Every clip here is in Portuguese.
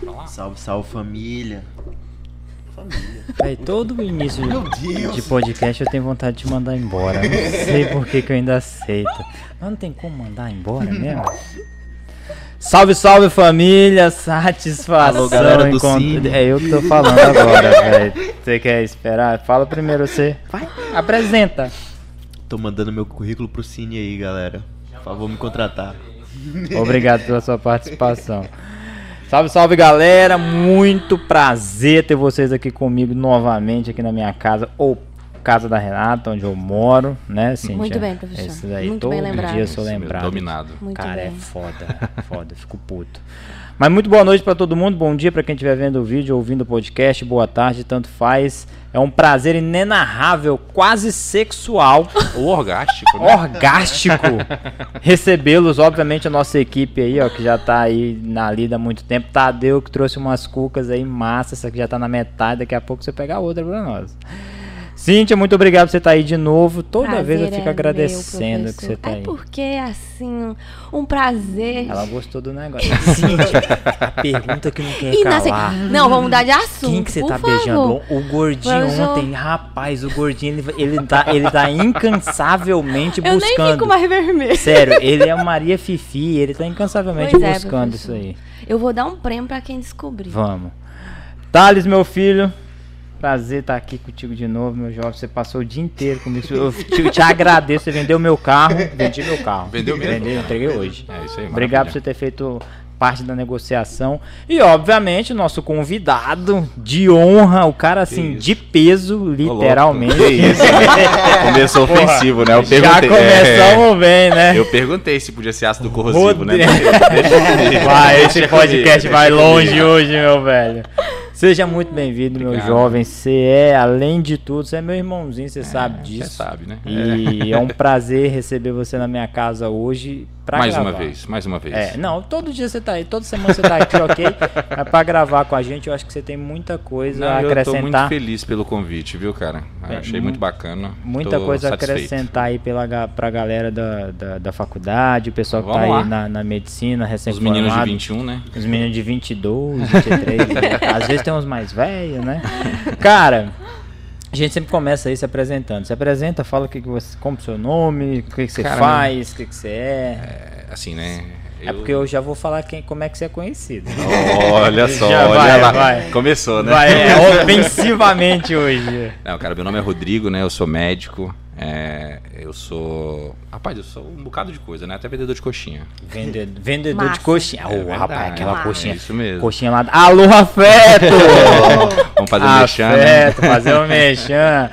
Pra lá? Salve, salve família. Família. Aí, todo início de, de podcast eu tenho vontade de mandar embora. Não sei por que, que eu ainda aceito. Mas não tem como mandar embora mesmo? Salve, salve família, satisfação. Alô, galera do encont- Cine. É eu que tô falando agora, velho. Você quer esperar? Fala primeiro você. Vai, apresenta. Tô mandando meu currículo pro Cine aí, galera. Por favor, me contratar. Obrigado pela sua participação. Salve, salve galera, muito prazer ter vocês aqui comigo novamente aqui na minha casa ou casa da Renata, onde eu moro, né, Cíntia? Muito bem, professor. Esse daí, Muito todo bem lembrado. dia eu sou lembrado. Dominado. Muito Cara, é bem. foda, foda, fico puto. Mas muito boa noite pra todo mundo, bom dia pra quem estiver vendo o vídeo, ouvindo o podcast, boa tarde, tanto faz. É um prazer inenarrável, quase sexual, O orgástico, né? orgástico recebê-los, obviamente a nossa equipe aí, ó, que já tá aí na lida há muito tempo. Tadeu que trouxe umas cucas aí massa, essa aqui já tá na metade, daqui a pouco você pega outra pra nós. Cíntia, muito obrigado por você estar aí de novo. Toda Prazer vez eu é fico meu, agradecendo que professor. você tá é aí. porque, assim, um prazer. Ela gostou do negócio. Cíntia, a pergunta que não quer E calar. Não, vamos mudar de assunto. Quem que você tá favor. beijando? O gordinho Professor. ontem, rapaz, o gordinho, ele, ele, tá, ele tá incansavelmente Eu nem buscando. fico mais vermelho. Sério, ele é o Maria Fifi, ele tá incansavelmente Pois é, buscando isso professor. aí. Eu vou dar um prêmio pra quem descobrir. Vamos. Thales, meu filho, prazer estar aqui contigo de novo, meu jovem. Você passou o dia inteiro comigo. Eu te, te agradeço, você vendeu meu carro. Vendi meu carro. Vendeu mesmo? Vendei, eu entreguei hoje. É isso aí, Obrigado por você ter feito parte da negociação. E, obviamente, o nosso convidado de honra, o cara assim, de peso, literalmente. Que isso, né? Começou Porra, ofensivo, né? Eu Já perguntei. começamos bem, né? é, eu perguntei se podia ser ácido corrosivo, né? Rodrigo. Deixa Vai, esse podcast vai longe hoje, meu velho. Seja muito bem-vindo, meu jovem. Você é, além de tudo, você é meu irmãozinho, você sabe Você disso. sabe, né? E é. um prazer receber você na minha casa hoje pra mais gravar. uma vez, mais uma vez. É, não, todo dia você tá aí, toda semana você tá aqui, ok? É pra gravar com a gente, eu acho que você tem muita coisa Não, a eu tô muito acrescentar. feliz pelo convite, viu, cara? É, Achei mu- muito bacana. Muita coisa a satisfeito. acrescentar aí pela, pra galera da, da, da faculdade, o pessoal que tá Vamos aí lá. na, na medicina, recém Os meninos de 21, né? Os meninos de 22, 23, né? às vezes tem uns mais velhos, né? Cara, a gente sempre começa aí se apresentando. Se apresenta, fala o que, que você, como o seu nome, o que, que você Cara, faz, o que, que você é. É, assim, né? É porque eu já vou falar quem, como é que você é conhecido. Olha só, Já olha vai, lá. vai. Começou, né? Vai, é, ofensivamente hoje. Não, cara, meu nome é Rodrigo, né? Eu sou médico. É, eu sou. Rapaz, eu sou um bocado de coisa, né? Até vendedor de coxinha. Vendedor, vendedor de coxinha. É Ô, verdade, rapaz, aquela é coxinha. isso mesmo. Coxinha lá. Alô, afeto! Vamos fazer um mexame. afeto, fazer um mexame.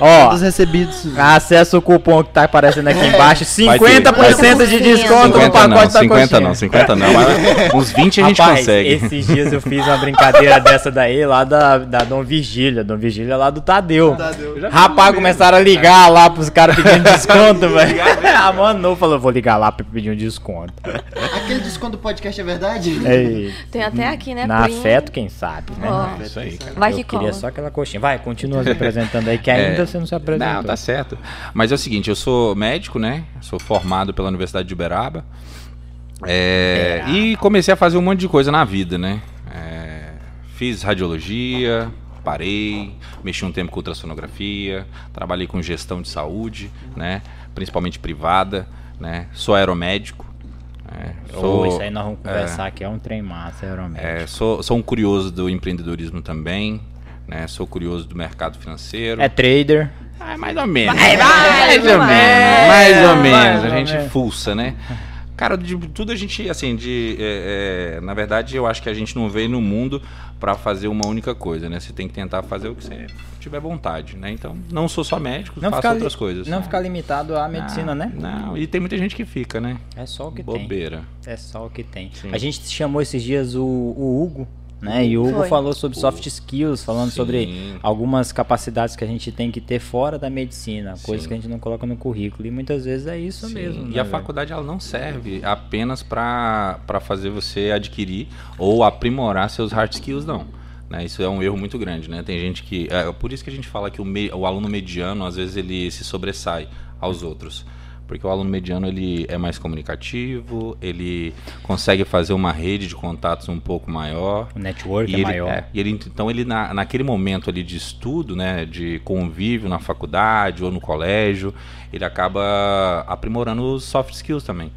Ó, Todos recebidos. Acesse o cupom que tá aparecendo aqui embaixo. Vai ter, 50% de desconto no 50 pacote não, da 50 coxinha. não, 50 não. Mas uns 20 a gente Rapaz, consegue. esses dias eu fiz uma brincadeira dessa daí lá da, da Dom Virgília. Dom Virgília lá do Tadeu. Rapaz, começaram a ligar lá pros caras pedindo desconto, velho. A mano falou, vou ligar lá pra pedir um desconto. Aquele desconto do podcast é verdade? Ei, Tem até aqui, né? na afeto, quem sabe, né? É isso aí, cara. Vai eu que queria cola. só aquela coxinha. Vai, continua se apresentando aí, que ainda É, você não se apresentou. Não, tá certo. Mas é o seguinte, eu sou médico, né? Sou formado pela Universidade de Uberaba. É, e comecei a fazer um monte de coisa na vida, né? É, fiz radiologia, parei, mexi um tempo com ultrassonografia, trabalhei com gestão de saúde, né? Principalmente privada, né? Sou aeromédico. Ô, Sou, isso aí nós vamos conversar aqui, é um trem massa, Aeromédico. é, sou, sou um curioso do empreendedorismo também, né? Sou curioso do mercado financeiro. É trader. Ah, mais ou menos. Vai, mais vai, ou menos. Mais ou menos. A gente fuça, né? Cara, de tudo a gente, assim, de. é, é, na verdade, eu acho que a gente não veio no mundo pra fazer uma única coisa, né? Você tem que tentar fazer o que você tiver vontade, né? Então, não sou só médico, Não faço outras coisas. não né? ficar limitado à medicina, não, né? Não, e tem muita gente que fica, né? É só o que tem. Bobeira. É só o que tem. Sim. A gente chamou esses dias o, o Hugo, né? E o Hugo Foi. falou sobre soft skills, falando Sim. sobre algumas capacidades que a gente tem que ter fora da medicina, coisas Sim. que a gente não coloca no currículo. E muitas vezes é isso Sim, mesmo. E né, a velho? faculdade ela não serve apenas para fazer você adquirir ou aprimorar seus hard skills, não. Né, isso é um erro muito grande, né? Tem gente que. É por isso que a gente fala que o, me- o aluno mediano, às vezes, ele se sobressai aos outros. Porque o aluno mediano ele é mais comunicativo, ele consegue fazer uma rede de contatos um pouco maior. O network é ele, maior. é, e ele, então ele na, naquele momento ali de estudo, né, de convívio na faculdade ou no colégio, ele acaba aprimorando os soft skills também.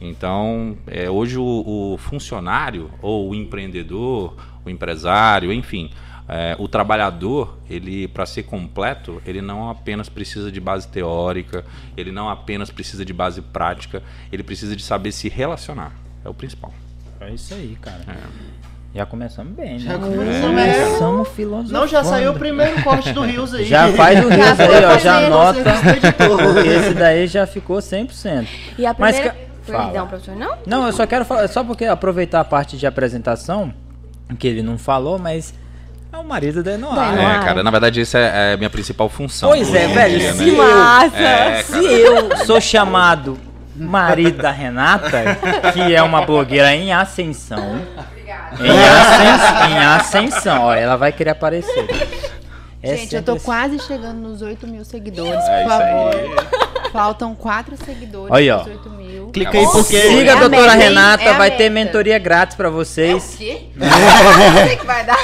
Então, é, hoje o, o funcionário ou o empreendedor, o empresário, enfim, é, o trabalhador, ele para ser completo, ele não apenas precisa de base teórica, ele não apenas precisa de base prática, ele precisa de saber se relacionar. É o principal. É isso aí, cara. Já começamos bem, né? Já começamos começamos filosofando. Não, já saiu o primeiro corte do Rios aí. Já faz o Rios aí, ó, já anota. esse daí já ficou 100%. E a Mas primeira... ca- Fala. Perdão, professor, não? Não, eu só quero falar, só porque aproveitar a parte de apresentação, que ele não falou, mas é o marido da Enoara. Enoara. É, cara, na verdade essa é a minha principal função. Pois é, velho, dia, se né? eu- Massa! É, Se eu sou chamado marido da Renata, que é uma blogueira em ascensão. Em ascensão, em ascensão, ó, ela vai querer aparecer. É Gente, eu tô assim. quase chegando nos 8 mil seguidores, É por isso favor. aí. Faltam 4 seguidores Aí, ó. pros 8 mil. Clica aí porque. Siga É a doutora meta? Renata, É a vai ter meta. mentoria grátis pra vocês. quê? Sei que vai dar.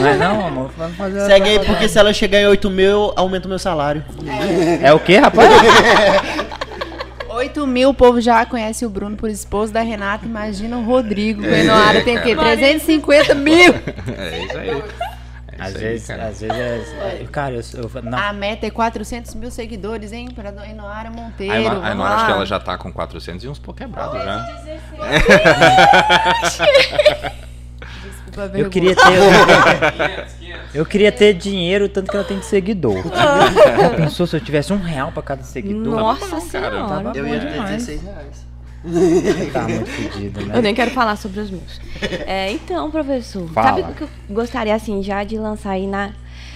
Não é não, amor? Vamos fazer Segue aí porque se ela chegar em 8 mil, aumenta o meu salário. É o que, rapaz? 8 mil, o povo já conhece o Bruno por esposo da Renata. Imagina o Rodrigo. O Enoara tem o quê? 350 mil. É isso aí. É Às isso aí, vezes, cara. às vezes é. Cara, eu, eu não. A meta é 400 mil seguidores, hein? Pra Enoara Monteiro. A Eno- a Vamos Enora, acho que ela já tá com 400 e uns pouco quebrados já. Desculpa, Eu queria ter. Eu queria ter dinheiro, tanto que ela tem de seguidor. Já pensou se eu tivesse um real pra cada seguidor? Nossa cara, senhora. tava- Eu bom ia ter demais. 16 reais. Tá muito fodido, né? Eu nem quero falar sobre os meus. É, então, professor, Fala. sabe o que eu gostaria, assim, já de lançar aí na...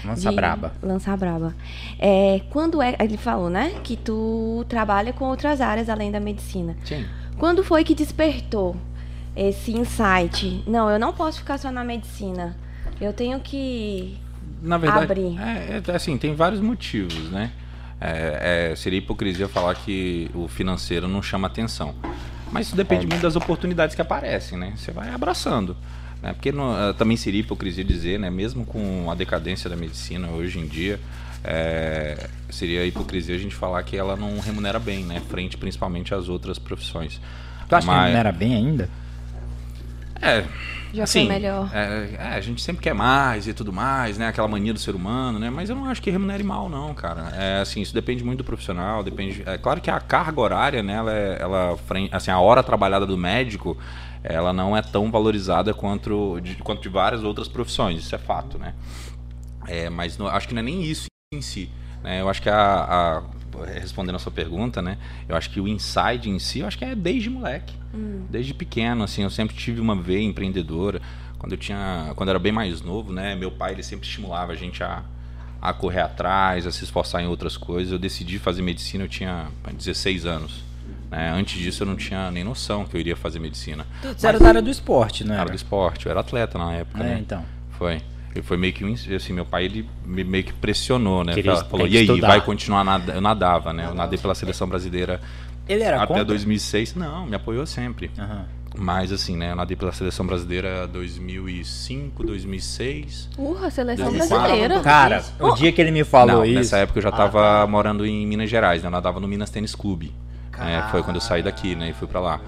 Lança de- braba. Lançar braba. É, quando é... Ele falou, né? Que tu trabalha com outras áreas além da medicina. Sim. Quando foi que despertou esse insight? Não, eu não posso ficar só na medicina. Eu tenho que... Na verdade, Abrir. É, é, assim, tem vários motivos, né? É, é, seria hipocrisia falar que o financeiro não chama atenção. Mas isso depende muito das oportunidades que aparecem, né? Você vai abraçando. Né? Porque não- eh, também seria hipocrisia dizer, né? Mesmo com a decadência da medicina hoje em dia, é, seria hipocrisia a gente falar que ela não remunera bem, né? Frente principalmente às outras profissões. Tu acha que Mas- não era bem ainda? É, Já assim, foi melhor. É, é, a gente sempre quer mais e tudo mais, né? Aquela mania do ser humano, né? Mas eu não acho que remunere mal, não, cara. É assim, isso depende muito do profissional, depende. É claro que a carga horária, né? Ela, é- ela assim, a hora trabalhada do médico, ela não é tão valorizada quanto de, quanto de várias outras profissões. Isso é fato, né? É, mas não- acho que não é nem isso em si. Né? Eu acho que a, a- respondendo a sua pergunta, né? Eu acho que o inside em si, eu acho que é desde moleque, desde pequeno, assim. Eu sempre tive uma veia empreendedora. Quando eu tinha, quando eu era bem mais novo, né? Meu pai ele sempre estimulava a gente a, a correr atrás, a se esforçar em outras coisas. Eu decidi fazer medicina, eu tinha 16 anos. né? Antes disso, eu não tinha nem noção que eu iria fazer medicina. Você era da área do esporte, não Era era? do esporte, eu era atleta na época, É, né? então. Foi. E foi meio que assim, meu pai ele me- meio que pressionou, né? Queria- Falou, e aí, estudar." vai continuar nada? Eu nadava, né? Eu nadei pela seleção brasileira Ele era até contra? 2006. Não, me apoiou sempre. Aham. Mas assim, né? Eu nadei pela seleção brasileira 2005, 2006. Urra, seleção 2004. brasileira. Cara, o dia que ele me falou Não, isso. nessa época eu já tava morando em Minas Gerais, né? Eu nadava no Minas Tênis Clube. né? Foi quando eu saí daqui, né? E fui pra lá.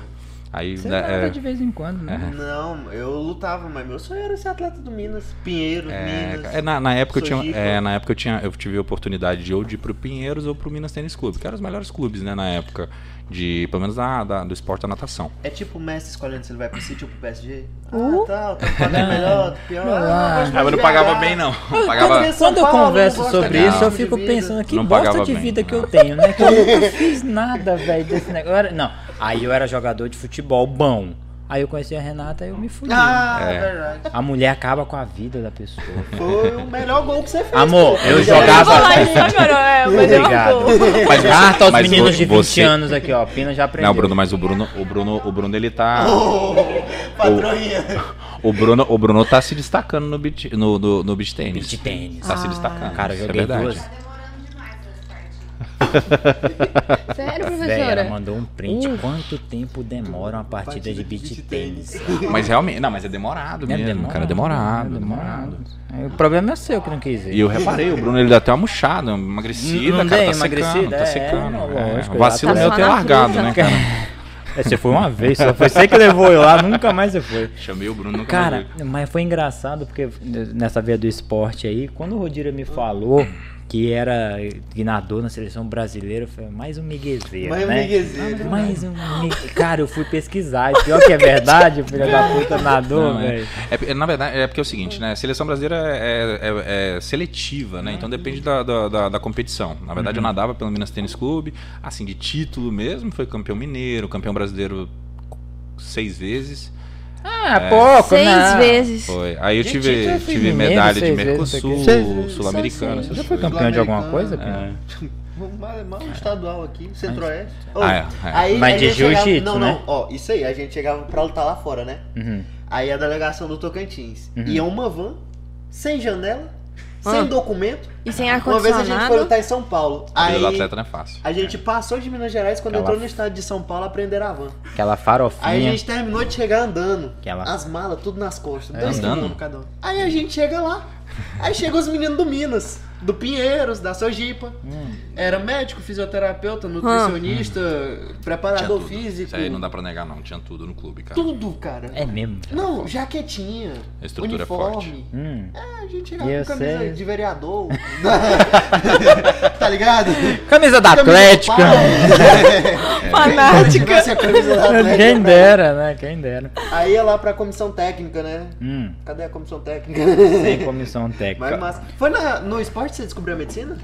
Aí, Você né, nada é, de vez em quando, né? Não, eu lutava, mas meu sonho era ser atleta do Minas. Pinheiro, É, Minas. é, na, na época eu tinha, é, na época eu tinha, eu tive a oportunidade de ou de ir pro Pinheiros ou pro Minas Tênis Clube, que eram os melhores clubes, né, na época de, pelo menos da, da- do esporte da natação. É tipo o Messi escolhendo se ele vai pro City ou pro PSG. Uh. Ah, tal, tá um Não. melhor, pior. Não, Ah, Ah, mas não pagava bem não. Quando Pagava, São Quando eu Paulo, converso não sobre isso, eu fico pensando que Não bosta de bem, vida que não. eu tenho, né? Que eu nunca fiz nada, velho, desse negócio. Não, aí eu era jogador de futebol bom. Aí eu conheci a Renata e eu me fudi. Ah, É. verdade. A mulher acaba com a vida da pessoa. Foi o melhor gol que você fez. Amor, pô. eu jogava- é, eu Obrigado. Mas Carta aos mas meninos de 20 você- anos aqui, ó. Pina já aprendeu. Não, Bruno, mas o Bruno, o Bruno, o Bruno ele tá, Patroinha. o Bruno, o Bruno tá se destacando no beach, no, no, no beach tênis. Beach tênis. Tá se destacando. Cara, eu isso é joguei verdade. duas. Sério, professora? ela mandou um print. Uh. Quanto tempo demora uma partida de beat tênis? Mas realmente, não, mas é demorado É mesmo, cara, é demorado, demorado. Aí O problema é seu que não quis ir. E eu reparei, o Bruno ele deu até uma murchada, emagrecida, Não cara, dei tá emagrecida, secando, tá é, secando. não, é. lógico, O vacilo tá meu ter largado, fruta. né, cara? É, você foi uma vez só. Foi você que levou eu lá, nunca mais você foi. Chamei o Bruno, nunca Cara, mais mas foi engraçado porque nessa via do esporte aí, quando o Rodira me falou que era guinador na seleção brasileira, falei, mais um miguezeiro, Mais um né? miguezeiro. Mais um mi- Cara, eu fui pesquisar. E pior que é verdade, filho da puta nadou, é. velho. É, na verdade, é porque é o seguinte, né? A seleção brasileira é, é- é seletiva, né? Então depende da, da, da- da competição. Na verdade, eu nadava pelo Minas Tênis Clube, assim, de título mesmo, foi campeão mineiro, campeão brasileiro seis vezes. Ah, pouco, Seis não. vezes. Foi. Aí eu tive, título eu tive medalha de seis Mercosul. Seis só essas Já foi campeão de alguma coisa, É. Mal estadual aqui, centro-oeste. Ah, é, é. Aí Mas de gente chegava- jiu-jitsu, Não, né? não, ó, isso aí, a gente chegava pra lutar lá fora, né? Uhum. Aí a delegação do Tocantins Uhum. ia uma van, sem janela, Ah. sem documento. E sem Uma vez a gente foi lutar em São Paulo. Aí do atleta não é fácil. a gente passou de Minas Gerais, quando Aquela- entrou no estado de São Paulo, aprenderam a van. Aquela farofinha. Aí a gente terminou de chegar andando. Aquela- As malas, tudo nas costas. É, dois andando? cada um. Aí a gente chega lá. Aí chegam os meninos do Minas, do Pinheiros, da Sojipa. Hum. Era médico, fisioterapeuta, nutricionista, preparador tudo. físico. Isso aí não dá pra negar, não. Tinha tudo no clube, cara. Tudo, cara. É mesmo. Não, jaquetinha. A estrutura é uniforme. Hum. É, a gente Eu com camisa sei. de vereador. tá ligado? Camisa da Camisa Atlética. Fanática. Tivesse a camisa da Atlética, Quem né? dera, né? Quem dera. Aí ia lá pra comissão técnica, né? Hum. Cadê a comissão técnica? Sem comissão técnica. Mas massa. Foi na- no esporte você descobriu a medicina?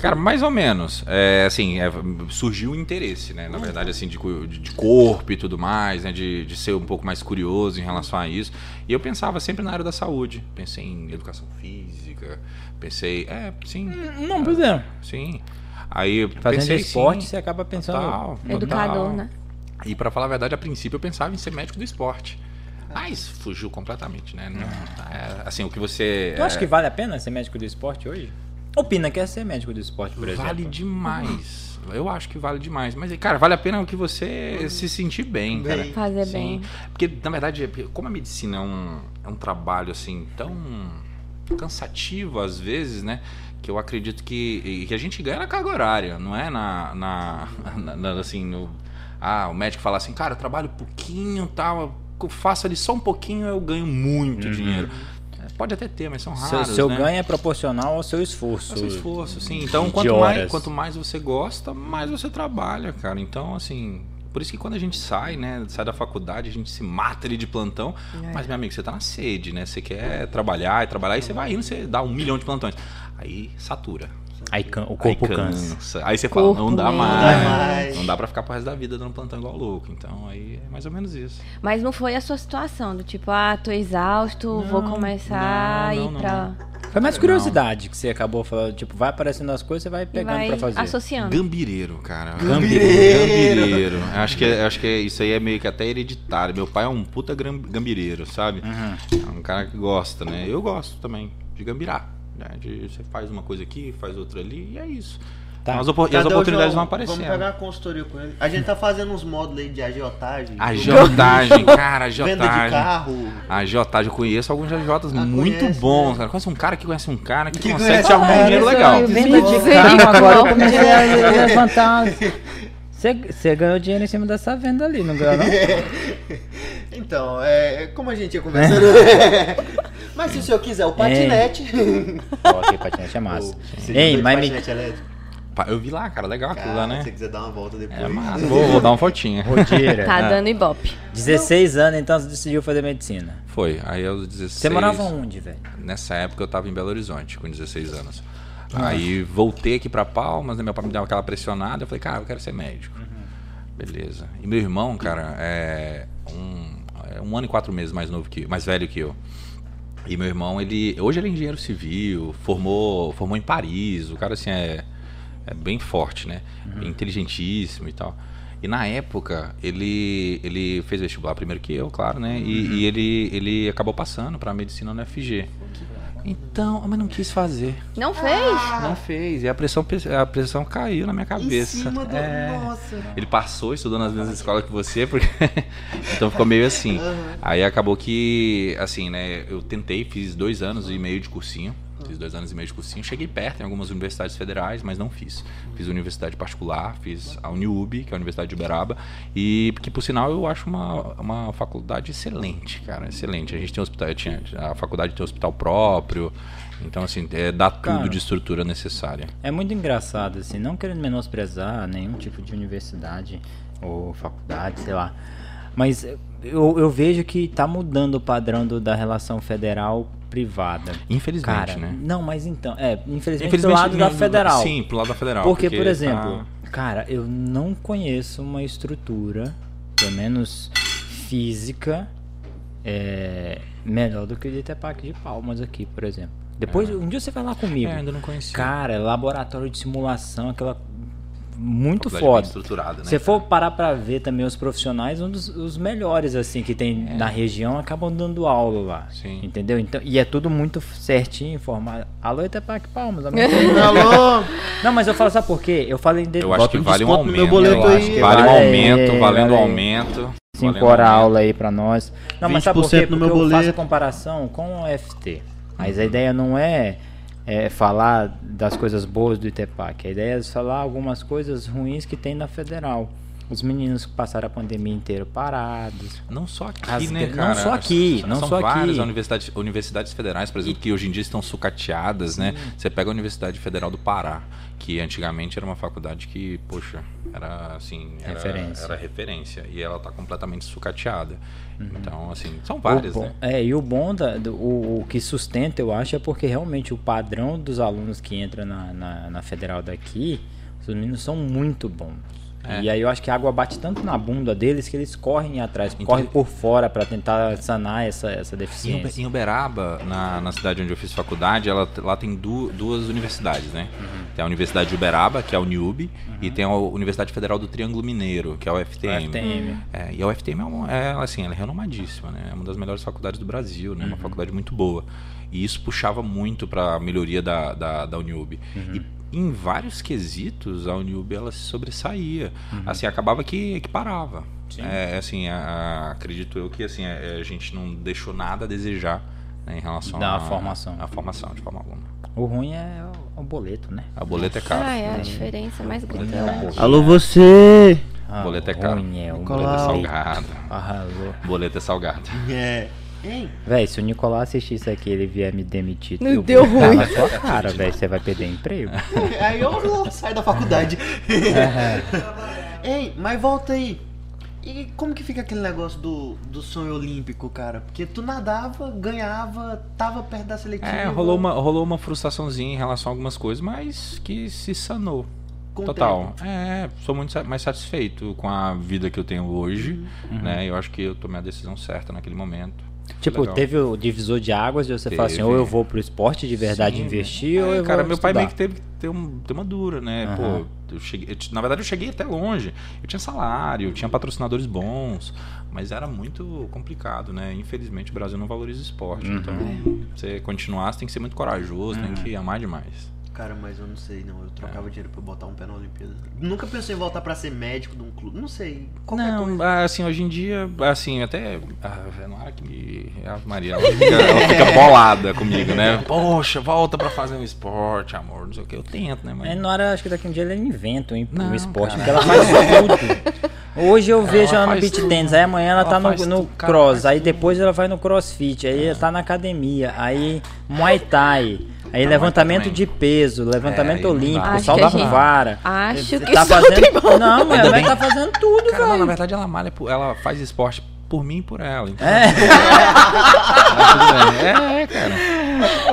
Cara, mais ou menos. É, assim, é, surgiu o interesse, né? Na verdade, assim, de, de corpo e tudo mais, né? De, de ser um pouco mais curioso em relação a isso. E eu pensava sempre na área da saúde. Pensei em educação física, pensei... É, sim, Não, pois é. sim. Aí eu Fazendo pensei, esporte, sim, você acaba pensando. total, Educador, total. né? E pra falar a verdade, a princípio eu pensava em ser médico do esporte. Mas fugiu completamente, né? Não- é, assim, o que você... Tu acha é, que vale a pena ser médico do esporte hoje? O Pina quer ser médico do esporte, por exemplo. Vale demais. Eu acho que vale demais. Mas, cara, vale a pena o que você se sentir bem, cara. Bem. Fazer Sim. bem. Porque, na verdade, é- como a medicina é um, é um trabalho, assim, tão cansativo, às vezes, né? Que eu acredito que, e que a gente ganha na carga horária, não é na, na, na- na- assim, no... Ah, o médico fala assim, cara, eu trabalho pouquinho, tal, eu faço ali só um pouquinho, eu ganho muito dinheiro. Pode até ter, mas são Seu, raros, seu né? ganho é proporcional ao seu esforço. É o seu esforço, sim. Então, quanto mais, quanto mais você gosta, mais você trabalha, cara. Então, assim, por isso que quando a gente sai, né, sai da faculdade, a gente se mata ali de plantão. Mas, meu amigo, você tá na sede, né? Você quer trabalhar e trabalhar, e você vai indo, você dá um milhão de plantões. Aí satura. Aí can- o Aí corpo cansa. Aí você fala, Corpo não dá mais. Não dá mais. Não dá pra ficar pro resto da vida dando plantão igual louco. Então, aí é mais ou menos isso. Mas não foi a sua situação, do tipo, ah, tô exausto, vou Não, começar a não, ir não, não, pra. Foi mais Não. curiosidade que você acabou falando. Tipo, vai aparecendo as coisas, você vai E pegando vai pra fazer. associando. Gambireiro, cara. Gambireiro. Gambireiro. Eu Acho que, eu acho que isso aí é meio que até hereditário. Meu pai é um puta gambireiro, sabe? Uhum. É um cara que gosta, né? Eu gosto também de gambirar. Né? De, você faz uma coisa aqui, faz outra ali, e é isso. Tá. As opor- e as Cadê o oportunidades João? vão aparecendo. Vamos pegar a consultoria com ele. A gente tá fazendo uns módulos aí de agiotagem. Agiotagem, cara, Venda de agiotagem. carro. Agiotagem, eu conheço alguns agiotas Ah, muito conhece, bons, né? cara. Conhece um cara que conhece um cara que, Que consegue conhece te arrumar um dinheiro legal. Eu vendo de carro, agora eu comecei a levantar. Você, você ganhou dinheiro em cima dessa venda ali, não ganhou não? Então, é, como a gente ia conversando. mas se o senhor quiser o patinete. Ó, aqui, patinete é massa. Ei, mas me... patinete elétrico? Eu vi lá, cara, legal aquilo lá, né? Se você quiser dar uma volta depois. É massa. Vou, vou dar uma fotinha. Rodira. Tá ah, dando ibope. 16 anos, então você decidiu fazer medicina. Foi, aí aos 16. Você morava onde, velho? Nessa época eu tava em Belo Horizonte, com 16 anos. Aí voltei aqui pra Palmas, né? Meu pai me deu aquela pressionada. Eu falei, cara, eu quero ser médico. Beleza. E meu irmão, cara, é um, é um ano e quatro meses mais novo que mais velho que eu. E meu irmão, ele. Hoje ele é engenheiro civil, formou, formou em Paris. O cara, assim, é, é bem forte, né? Inteligentíssimo e tal. E na época, ele, ele fez vestibular primeiro que eu, claro, né? E, e ele, ele acabou passando pra medicina no FG. Então, mas não quis fazer. Não fez? Não fez. E a pressão, a pressão caiu na minha cabeça. Em cima do... É. Nossa. Ele passou, estudou nas mesmas escolas que você, porque então ficou meio assim. Aí acabou que, assim, né? Eu tentei, fiz dois anos e meio de cursinho. Fiz dois anos e meio de cursinho. Cheguei perto em algumas universidades federais, mas não fiz. Fiz universidade particular, fiz a Uniub, que é a Universidade de Uberaba, e que por sinal eu acho uma, uma faculdade excelente, cara, excelente. A gente tem hospital, tinha, a faculdade tem hospital próprio, então assim, é, dá tudo Cara. de estrutura necessária. É muito engraçado, assim, não querendo menosprezar nenhum tipo de universidade ou faculdade, sei lá. Mas eu, eu vejo que tá mudando o padrão do- da relação federal-privada. Infelizmente, Cara, né? não, mas então, é, infelizmente, Infelizmente, do lado da federal. Sim, pro lado da federal. Porque, por tá- exemplo, cara, eu não conheço uma estrutura, pelo menos física, é, melhor do que o de Itepac de Palmas aqui, por exemplo. Depois, um dia você vai lá comigo. É, ainda não conhecia. Cara, laboratório de simulação, aquela muito foda. estruturada, né? Se for parar pra ver também os profissionais, um dos os melhores assim que tem na região acabam dando aula lá. É. Sim. Entendeu? Então, e é tudo muito certinho, informado. Alô, Itepac Palmas. Alô? Não, mas eu falo, sabe por quê? Eu falei de Eu acho que um vale um no meu aumento. boleto eu aí. vale um Vale aumento, valendo vale o aí. aumento. 5 valendo hora aumento. aula aí pra nós. Não, mas sabe por 20% quê? no Porque meu eu faço a boleto. comparação com o FT. Mas a ideia não é, é falar das coisas boas do Itepac. A ideia é falar algumas coisas ruins que tem na Federal. Os meninos que passaram a pandemia inteira parados. Não só aqui, As- né, não cara? só aqui, não são só várias aqui. universidades, universidades federais, por exemplo, que hoje em dia estão sucateadas, né? Você pega a Universidade Federal do Pará, que antigamente era uma faculdade que, poxa, era assim, era Referência. Era referência e ela está completamente sucateada. Então, assim, são várias, bom- né? É, e o bom, da, do- o, o que sustenta, eu acho, é porque realmente o padrão dos alunos que entram na, na, na federal daqui, os meninos são muito bons. É. E aí eu acho que a água bate tanto na bunda deles que eles correm atrás, Então- correm por fora pra tentar sanar essa, essa deficiência. em Uberaba, na, na cidade onde eu fiz faculdade, ela, lá tem du- duas universidades, né? Uhum. Tem a Universidade de Uberaba, que é a Uniub, e tem a Universidade Federal do Triângulo Mineiro, que é a UFTM. FTM. É, e a UFTM é, uma- é, assim, ela é renomadíssima, né? É uma das melhores faculdades do Brasil, né? Uhum. Uma faculdade muito boa. E isso puxava muito para a melhoria da, da, da Uniub. Uhum. E em vários quesitos, a Uniub ela se sobressaía. Uhum. Assim, acabava que, que parava. É, assim, a- a- acredito eu que assim, a, a gente não deixou nada a desejar né, em relação Da à formação. à formação de forma alguma. O ruim é o, o boleto, né? A boleta é cara. Ah, é a diferença mais grande. né? Alô, você! Ah, boleto é caro. ruim é o Boleto é salgado. Arrasou. Boleto é salgado. É. Véi, se o Nicolau assistir isso aqui ele vier me demitir, Não eu deu vou ruim. na sua cara, velho. Você vai perder emprego. Aí eu saio da faculdade. Ei, mas volta aí. E como que fica aquele negócio do, do sonho olímpico, cara? Porque tu nadava, ganhava, tava perto da seletiva. É, rolou uma, rolou uma frustraçãozinha em relação a algumas coisas, mas que se sanou. Com Total. É, sou muito sa- mais satisfeito com a vida que eu tenho hoje, Uhum. né? Eu acho que eu tomei a decisão certa naquele momento. Tipo, Legal. teve o divisor de águas de você falar assim, Teve. ou eu vou pro esporte de verdade Sim. investir, É, ou eu cara, vou meu pai estudar. meio que teve que ter, um, ter uma dura, né? Aham. Pô, eu cheguei, eu na verdade eu cheguei até longe. Eu tinha salário, eu tinha patrocinadores bons, mas era muito complicado, né? Infelizmente o Brasil não valoriza o esporte. Uhum. Então, você continuar, você tem que ser muito corajoso, tem que amar demais. Cara, mas eu não sei, não. Eu trocava dinheiro pra botar um pé na Olimpíada. Nunca pensei em voltar pra ser médico de um clube. Não sei. Qualquer não, coisa. ah, assim, hoje em dia, assim, até. A Renara que me. A Maria, ela fica, ela fica bolada comigo, né? Poxa, volta pra fazer um esporte, amor, não sei o que. Eu tento, né? Mas... É, na hora, acho que daqui um dia ela inventa um, Não, um esporte, cara. porque ela faz tudo. Hoje eu vejo ela, no faz beat dance, aí amanhã ela, Ela tá no, no cross, aí tudo. depois ela vai no crossfit, aí ela tá na academia, aí muay thai, aí levantamento de peso, levantamento dá. olímpico, Acho salda que a gente- vara. Acho que tá fazendo... tem bom. Não, mas ela bem. tá fazendo tudo, Cara, não, velho. na verdade ela malha, ela faz esporte por mim e por ela. Então, É, tá bem. É, cara.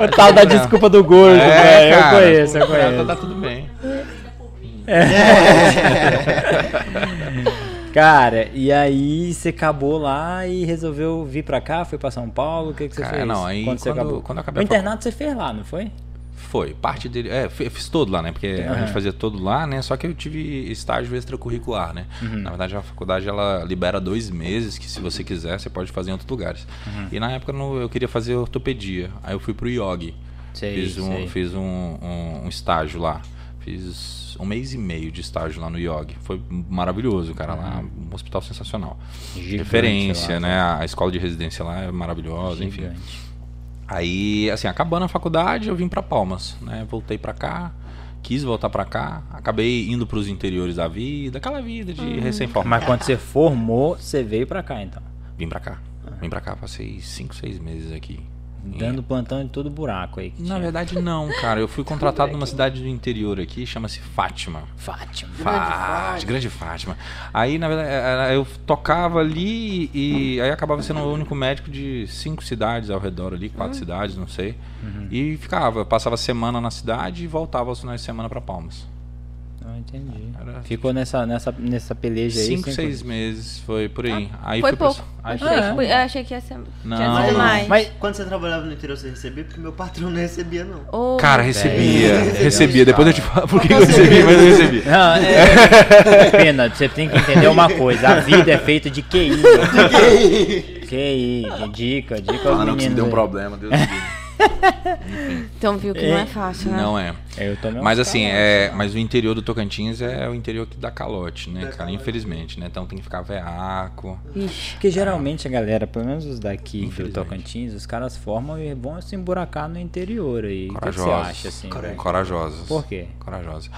o tal da desculpa do gordo, É, velho. Eu conheço, eu conheço. Tá tudo bem. Cara, e aí você acabou lá e resolveu vir pra cá, foi pra São Paulo, o que, que você Cara, fez? não, aí quando quando- acabou? quando acabei o a internato você fez lá, não foi? Foi, parte dele. É, fi- fiz todo lá, né? Porque a Aham. gente fazia todo lá, né? Só que eu tive estágio extracurricular, né? Uhum. Na verdade, a faculdade ela libera dois meses, que se você quiser, você pode fazer em outros lugares. Uhum. E na época no- eu queria fazer ortopedia. Aí eu fui pro IOG. Sei, fiz um, sei. fiz um, um- um estágio lá. Fiz um mês e meio de estágio lá no IOG. Foi maravilhoso, cara. Lá, um hospital sensacional. Gigante Referência, lá, né? A escola de residência lá é maravilhosa, enfim. Gigante. Aí, assim, acabando a faculdade, eu vim pra Palmas, né? Voltei pra cá, quis voltar pra cá, acabei indo pros interiores da vida, aquela vida de recém-formado. Mas quando você formou, você veio pra cá, então. Vim pra cá. Vim pra cá, passei 5, 6 meses aqui. Dando plantão de todo buraco aí. Que Na tinha. verdade, não, cara. Eu fui contratado numa cidade do interior aqui, chama-se Fátima. Fátima. Fátima, grande Fátima. Aí, na verdade, era- eu tocava ali e aí acabava sendo o único médico de cinco cidades ao redor ali, quatro cidades, não sei. E ficava, eu passava semana na cidade e voltava aos finais de semana pra Palmas. Entendi. Era Ficou nessa, nessa, nessa peleja aí. Cinco, seis meses, foi por aí. aí Foi pouco. aí Achei, fui- que, foi- eu achei que ia ser, Não, não. mais. Mas quando você trabalhava no interior, você recebia? Porque meu patrão não recebia, não. Ô, Cara, recebia, É, recebia. Depois eu te falo por que Qual eu recebi, mas eu recebi. Não, é, pena, você tem que entender uma coisa. A vida é feita de QI. QI, dica, dica aos Ah, não, que se deu um problema, Deus me livre. Então viu que não é fácil, né? Não é. Uns Mas assim, calotes, é, né? mas o interior do Tocantins é o interior que dá calote, né, cara? Infelizmente, né? Então tem que ficar veaco. Ixi. Porque geralmente a galera, pelo menos os daqui do. Tocantins, os caras formam e vão se emburacar no interior aí. O que, que você Corajosos. acha assim? Corajosos. Por quê? Corajosos.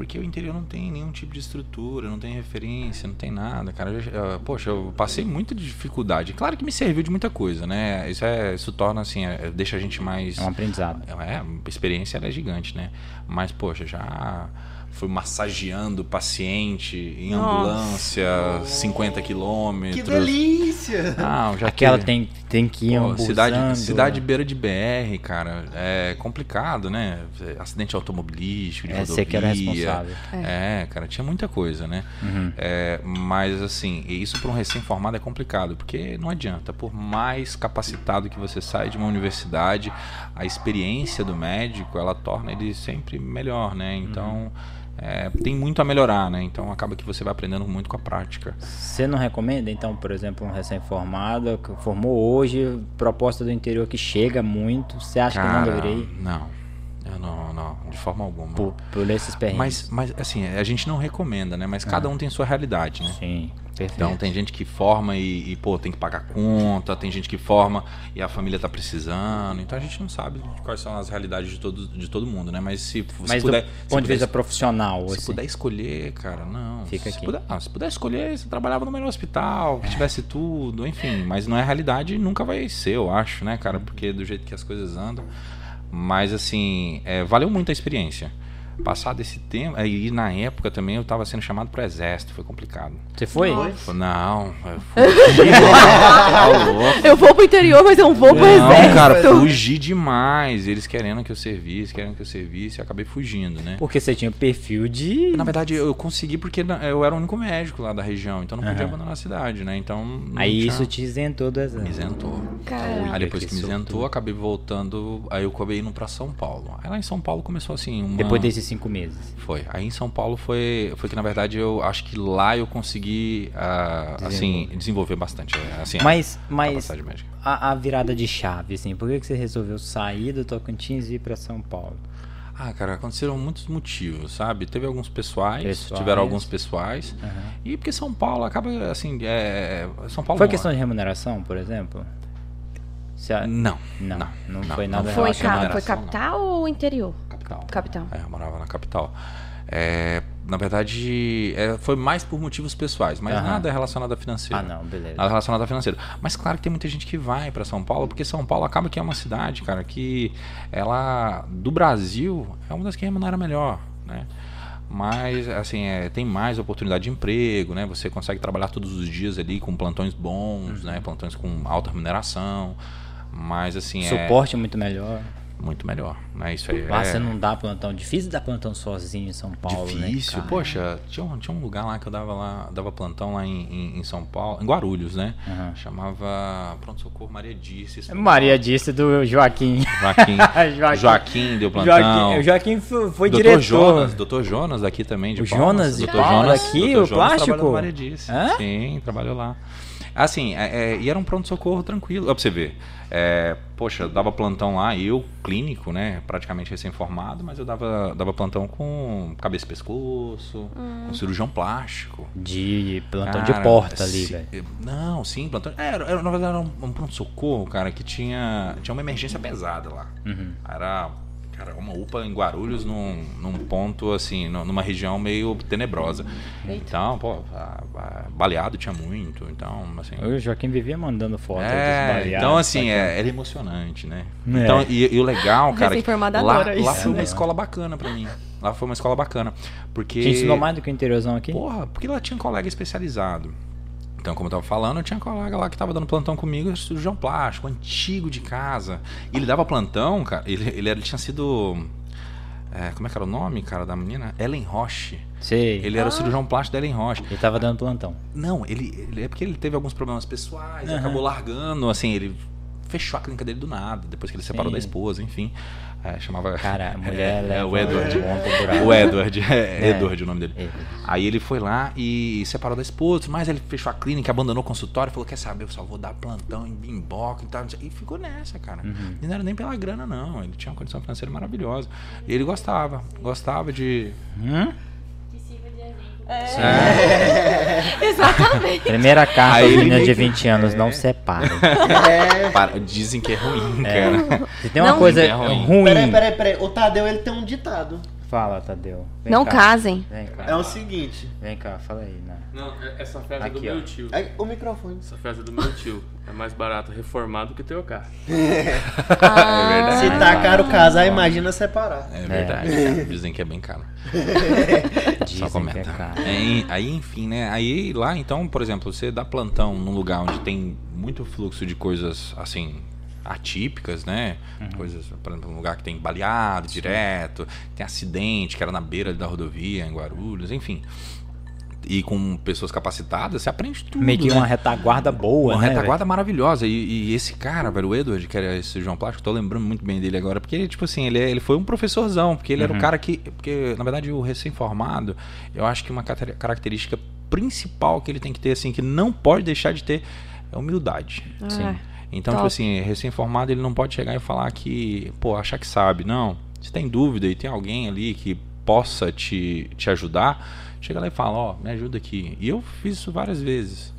Porque o interior não tem nenhum tipo de estrutura, não tem referência, não tem nada, cara. Eu eu- poxa, eu passei muita dificuldade. Claro que me serviu de muita coisa, né? Isso, é, isso torna assim, é, deixa a gente mais. É um aprendizado. É, a experiência é gigante, né? Mas, poxa, já fui massageando paciente em Nossa. ambulância, 50 quilômetros. Que delícia! Ah, já Aquela teve- tem, tem que ir Pô, cidade, cidade beira de BR, cara, é complicado, né? Acidente automobilístico, de É, rodovia. você que era responsável. É. cara, tinha muita coisa, né? Uhum. É, mas assim, e isso para um recém-formado é complicado, porque não adianta, por mais capacitado que você sai de uma universidade, a experiência do médico, ela torna ele sempre melhor, né? Então, é, tem muito a melhorar, né? Então acaba que você vai aprendendo muito com a prática. Você não recomenda, então, por exemplo, um recém-formado que formou hoje, proposta do interior que chega muito, você acha que não Cara, deveria ir? Não, não, não, de forma alguma. Por, por esses perrengues. Mas, mas assim, a gente não recomenda, né? Mas cada um tem sua realidade, né? Sim, perfeito. Então tem gente que forma e, e, pô, tem que pagar conta, tem gente que forma e a família tá precisando. Então a gente não sabe quais são as realidades de todo, de todo mundo, né? Mas se você Mas puder. do se ponto de vista profissional, se assim. puder escolher, cara, não. Fica se aqui. Puder, ah, se puder escolher, você trabalhava no melhor hospital, que tivesse tudo, enfim. Mas não é realidade e nunca vai ser, eu acho, né, cara? Porque do jeito que as coisas andam. Mas assim, é, valeu muito a experiência. Passado esse tempo, aí na época também eu tava sendo chamado pro exército, foi complicado. Você foi? Foi- Não, eu fugi, tá. Eu vou pro interior, mas eu não vou pro Não, exército. cara, fugi demais. Eles querendo que eu servisse, querendo que eu servisse, eu acabei fugindo, né? Porque você tinha perfil de. Na verdade, eu consegui porque eu era o único médico lá da região, então não podia Aham. abandonar a cidade, né? Então. não Aí tinha- isso te isentou do exército. Me isentou. Aí depois que que me isentou, acabei voltando. Aí eu acabei indo pra São Paulo. Aí lá em São Paulo começou assim. Uma... Depois desses cinco meses. Foi. Aí em São Paulo foi, foi que na verdade eu acho que lá eu consegui ah, assim desenvolver bastante. é, Assim, a Mas, mas capacidade médica. a, a virada de chave, assim, por que, que você resolveu sair do Tocantins e ir pra São Paulo? Ah, cara, aconteceram muitos motivos, sabe? Teve alguns pessoais, Pessoais. tiveram alguns pessoais. Aham. E porque São Paulo acaba assim, é, São Paulo Foi não- questão de remuneração, por exemplo? A- Não, Não, não, não, foi não nada foi, foi capital ou interior? Capital. Capital. É, eu morava na capital. É, na verdade, é, foi mais por motivos pessoais, mas Aham. nada relacionado a financeiro. Ah, não, beleza. Nada relacionado a financeiro. Mas claro que tem muita gente que vai para São Paulo, porque São Paulo acaba que é uma cidade, cara, que ela do Brasil é uma das que remunera melhor, né? Mas assim, é, tem mais oportunidade de emprego, né? Você consegue trabalhar todos os dias ali com plantões bons, Uhum. né? Plantões com alta remuneração. Mas assim, é Suporte muito melhor. Muito melhor, né? Isso aí Lá é você não dá plantão. Difícil dar plantão sozinho em São Paulo, Difícil. né? Poxa, tinha um, tinha um lugar lá que eu dava lá, dava plantão lá em, em, São Paulo, em Guarulhos, né? Aham. Chamava Pronto Socorro Maria Disse. Maria disse do Joaquim. Joaquim. Joaquim. Joaquim deu plantão. Joaquim, o Joaquim foi, foi Doutor diretor. Jonas, Doutor Jonas daqui também de O Palmas. Jonas de Palmas Jonas, daqui, Doutor o Jonas plástico? Maria Disse. Hã? Sim, trabalhou lá. Assim, é, é, e era um pronto-socorro tranquilo. Ó, pra você ver. É, poxa, eu dava plantão lá, eu, clínico, né? Praticamente recém-formado, mas eu dava, dava plantão com cabeça e pescoço, com cirurgião plástico. De plantão Cara, de porta ali, velho. Não, sim, plantão. é, Era, era, na verdade, era um, um pronto-socorro, cara, que tinha, tinha uma emergência pesada lá. Uhum. Era, cara, uma UPA em Guarulhos, num, num ponto, assim, nu- numa região meio tenebrosa. Então, pô, a- a- baleado tinha muito, então, assim... O Joaquim vivia mandando foto dos É, baleados, então assim, é, era emocionante, né? É. Então, e, e o legal, cara, que Recém-formada lá, lá foi uma É. escola bacana pra mim. Lá foi uma escola bacana, porque... Te ensinou mais do que o interiorzão aqui? Porra, porque lá tinha um colega especializado. Então, como eu tava falando, eu tinha um colega lá que tava dando plantão comigo, cirurgião plástico, antigo de casa. E ele dava plantão, cara, ele, ele, era- ele tinha sido... é, como é que era o nome, cara, da menina? Ellen Roche. Sei. Ele era o cirurgião plástico da Ellen Roche. Ele tava dando plantão. Não, ele, ele- é porque ele teve alguns problemas pessoais, Aham. acabou largando, assim, ele fechou a clínica dele do nada, depois que ele separou Sim. da esposa, enfim. É, chamava. Cara, a mulher é, o Edward. um. O Edward, é, É. Edward o nome dele. Edward. Aí ele foi lá e separou da esposa, mas ele fechou a clínica, abandonou o consultório, falou: Quer saber, eu só vou dar plantão em bimboca e tal. E ficou nessa, cara. Uhum. E não era nem pela grana, não. Ele tinha uma condição financeira maravilhosa. E ele gostava, gostava de. Hum? Exatamente. Primeira carta Aí meninos de meio que- 20 anos, não separem. Para- dizem que é ruim, cara. Se tem uma Não. coisa É ruim. ruim... Peraí, peraí, peraí. O Tadeu, ele tem um ditado. Fala, Tadeu. Vem Não cá. casem. Vem cá. É o seguinte. Vem cá, fala aí, né? Não, é- essa festa é Aqui, do meu ó. tio. é O microfone. Essa festa é do meu tio. É mais barato reformar do que ter o carro. Ah, Se Ah, tá caro casar, imagina separar. É verdade, cara. Dizem que é bem caro. Dizem Só que é. É, aí, enfim, né? Aí lá, então, por exemplo, você dá plantão num lugar onde tem muito fluxo de coisas assim atípicas, né? Coisas, por exemplo, um lugar que tem baleado direto, tem acidente que era na beira da rodovia em Guarulhos, enfim. E com pessoas capacitadas, você aprende tudo. Meio que né? uma retaguarda boa, Uma né? retaguarda maravilhosa. E, e esse cara, velho, o Edward, que era esse João Plástico, tô lembrando muito bem dele agora, porque, tipo assim, ele, ele foi um professorzão, porque ele era o Uhum. cara que. Porque, na verdade, o recém-formado, eu acho que uma característica principal que ele tem que ter, assim, que não pode deixar de ter, é humildade. Sim. Então, Top. tipo assim, recém-formado, ele não pode chegar e falar que, pô, achar que sabe. Não. Se tem dúvida e tem alguém ali que possa te, te ajudar, chega lá e fala, ó, me ajuda aqui. E eu fiz isso várias vezes.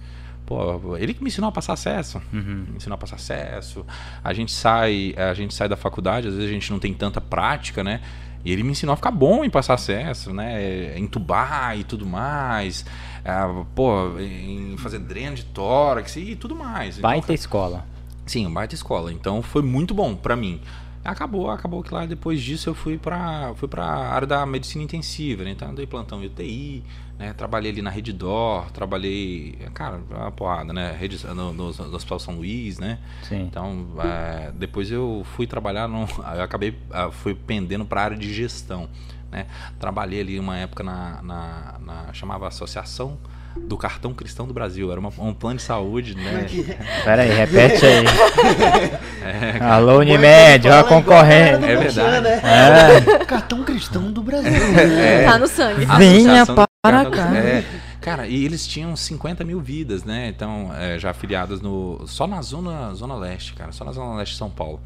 Pô, ele que me ensinou a passar acesso. Uhum. Me ensinou a passar acesso. A gente sai, a gente sai da faculdade, às vezes a gente não tem tanta prática, né? E ele me ensinou a ficar bom em passar acesso, né? Entubar e tudo mais. Ah, pô, em fazer dreno de tórax e tudo mais. Então, Baita escola. Sim, uma baita escola. Então foi muito bom pra mim. Acabou, acabou que lá depois disso eu fui pra fui para área da medicina intensiva, né? Então eu dei plantão em UTI, né? Trabalhei ali na Rede Dor, trabalhei, cara, uma porrada, né? Rede, no, no, no Hospital São Luís, né? Sim. Então, é, depois eu fui trabalhar, no, eu acabei, ah, fui pendendo para a área de gestão, né? Trabalhei ali uma época na, na, na- chamava Associação do Cartão Cristão do Brasil, era uma- um plano de saúde, né? Pera aí, repete aí. É, Alô, Unimed, ó a concorrente. É verdade. É. Cartão cristão do Brasil. Tá no sangue. Venha para cá. É, cara, e eles tinham 50 mil vidas, né? Então, é, já afiliadas no. Só na zona, zona leste, cara. Só na zona leste de São Paulo.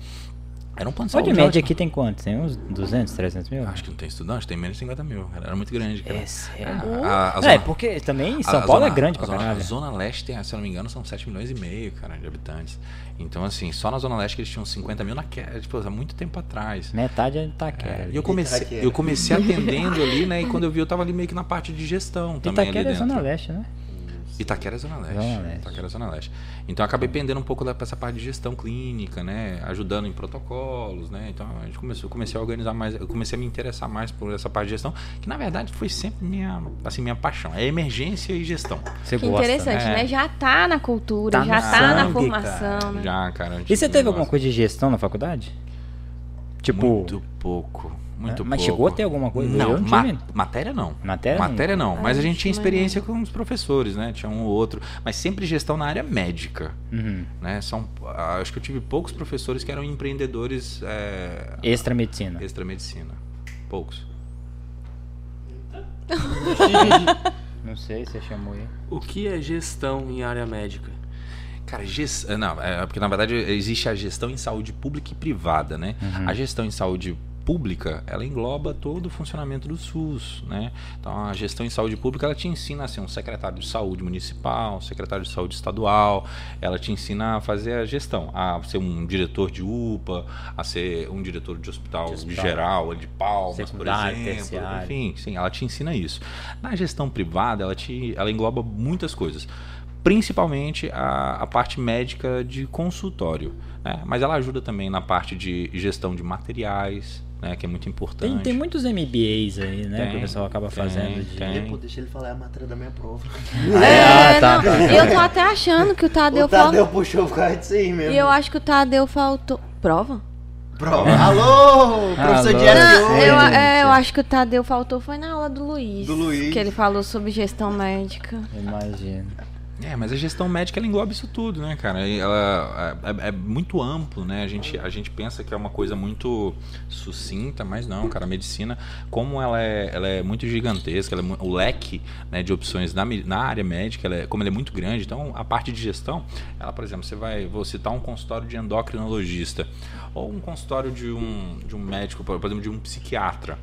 Era um plano de saúde. Unimed ótimo. aqui tem quantos? Tem uns 200, 300 mil? Acho que não tem estudante, tem menos de 50 mil. Cara. Era muito grande, cara. É sério? A- a- a É, zona- porque também São a Paulo zona- é grande pra zona, caralho. A zona leste, tem, se eu não me engano, são 7 milhões e meio, cara, de habitantes. Então, assim, só na zona leste que eles tinham 50 mil naquela, tipo, há muito tempo atrás. Metade é Itaquera. É, e eu comecei, eu comecei atendendo ali, né? E quando eu vi, eu tava ali meio que na parte de gestão também Itaquera é ali dentro. Zona Leste, né? Itaquera é Zona Leste. Zona Leste. Itaquera é Zona Leste. Então eu acabei pendendo um pouco da, pra essa parte de gestão clínica, né? Ajudando em protocolos, né? Então a gente começou, eu comecei a organizar mais, eu comecei a me interessar mais por essa parte de gestão, que na verdade foi sempre minha, assim, minha paixão. É emergência e gestão. Você Que gosta, interessante, né? né? Já tá na cultura, Tá já tá na sangue, formação, né? Já, cara. E você teve alguma coisa de gestão na faculdade? Tipo. Muito pouco. Muito É, mas pouco. chegou a ter alguma coisa? Não, não ma- tive. matéria não. Matéria? Matéria não, mas a gente tinha experiência com os professores, né? Tinha um ou outro, mas sempre gestão na área médica, Uhum. né? São, ah, acho que eu tive poucos professores que eram empreendedores é, Extra medicina. extra medicina, poucos. Não sei, você chamou aí. O que é gestão em área médica? Cara, ges- não, é porque na verdade existe a gestão em saúde pública e privada, né? A gestão em saúde pública, ela engloba todo o funcionamento do SUS, né? Então a gestão em saúde pública, ela te ensina a ser um secretário de saúde municipal, um secretário de saúde estadual, ela te ensina a fazer a gestão, a ser um diretor de UPA, a ser um diretor de hospital, De hospital. geral, de Palmas, por exemplo, terciário. enfim, sim, ela te ensina isso. Na gestão privada, ela te ela engloba muitas coisas principalmente a, a parte médica de consultório. né? Mas ela ajuda também na parte de gestão de materiais, né? que é muito importante. Tem, tem muitos MBAs aí, né? que Tem, o pessoal acaba tem, fazendo. De... tem. Pô, deixa ele falar é a matéria da minha prova. Ah, tá, não, tá. Eu tô até achando que o Tadeu o Tadeu faltou. puxou por causa disso aí mesmo. E eu acho que o Tadeu faltou. Prova? Prova. Alô, professor Alô. Jeff Não, eu, é, eu acho que o Tadeu faltou foi na aula do Luiz. Do Luiz. Que ele falou sobre gestão médica. Imagino. É, mas a gestão médica ela engloba isso tudo, né, cara? Ela é, é- é muito amplo, né? A gente, a gente pensa que é uma coisa muito sucinta, mas não, cara. A medicina, como ela é, ela é muito gigantesca, é o leque né, de opções na, na área médica, ela é- como ela é muito grande, então a parte de gestão, ela, por exemplo, você vai, vou citar um consultório de endocrinologista ou um consultório de um, de um médico, por exemplo, de um psiquiatra,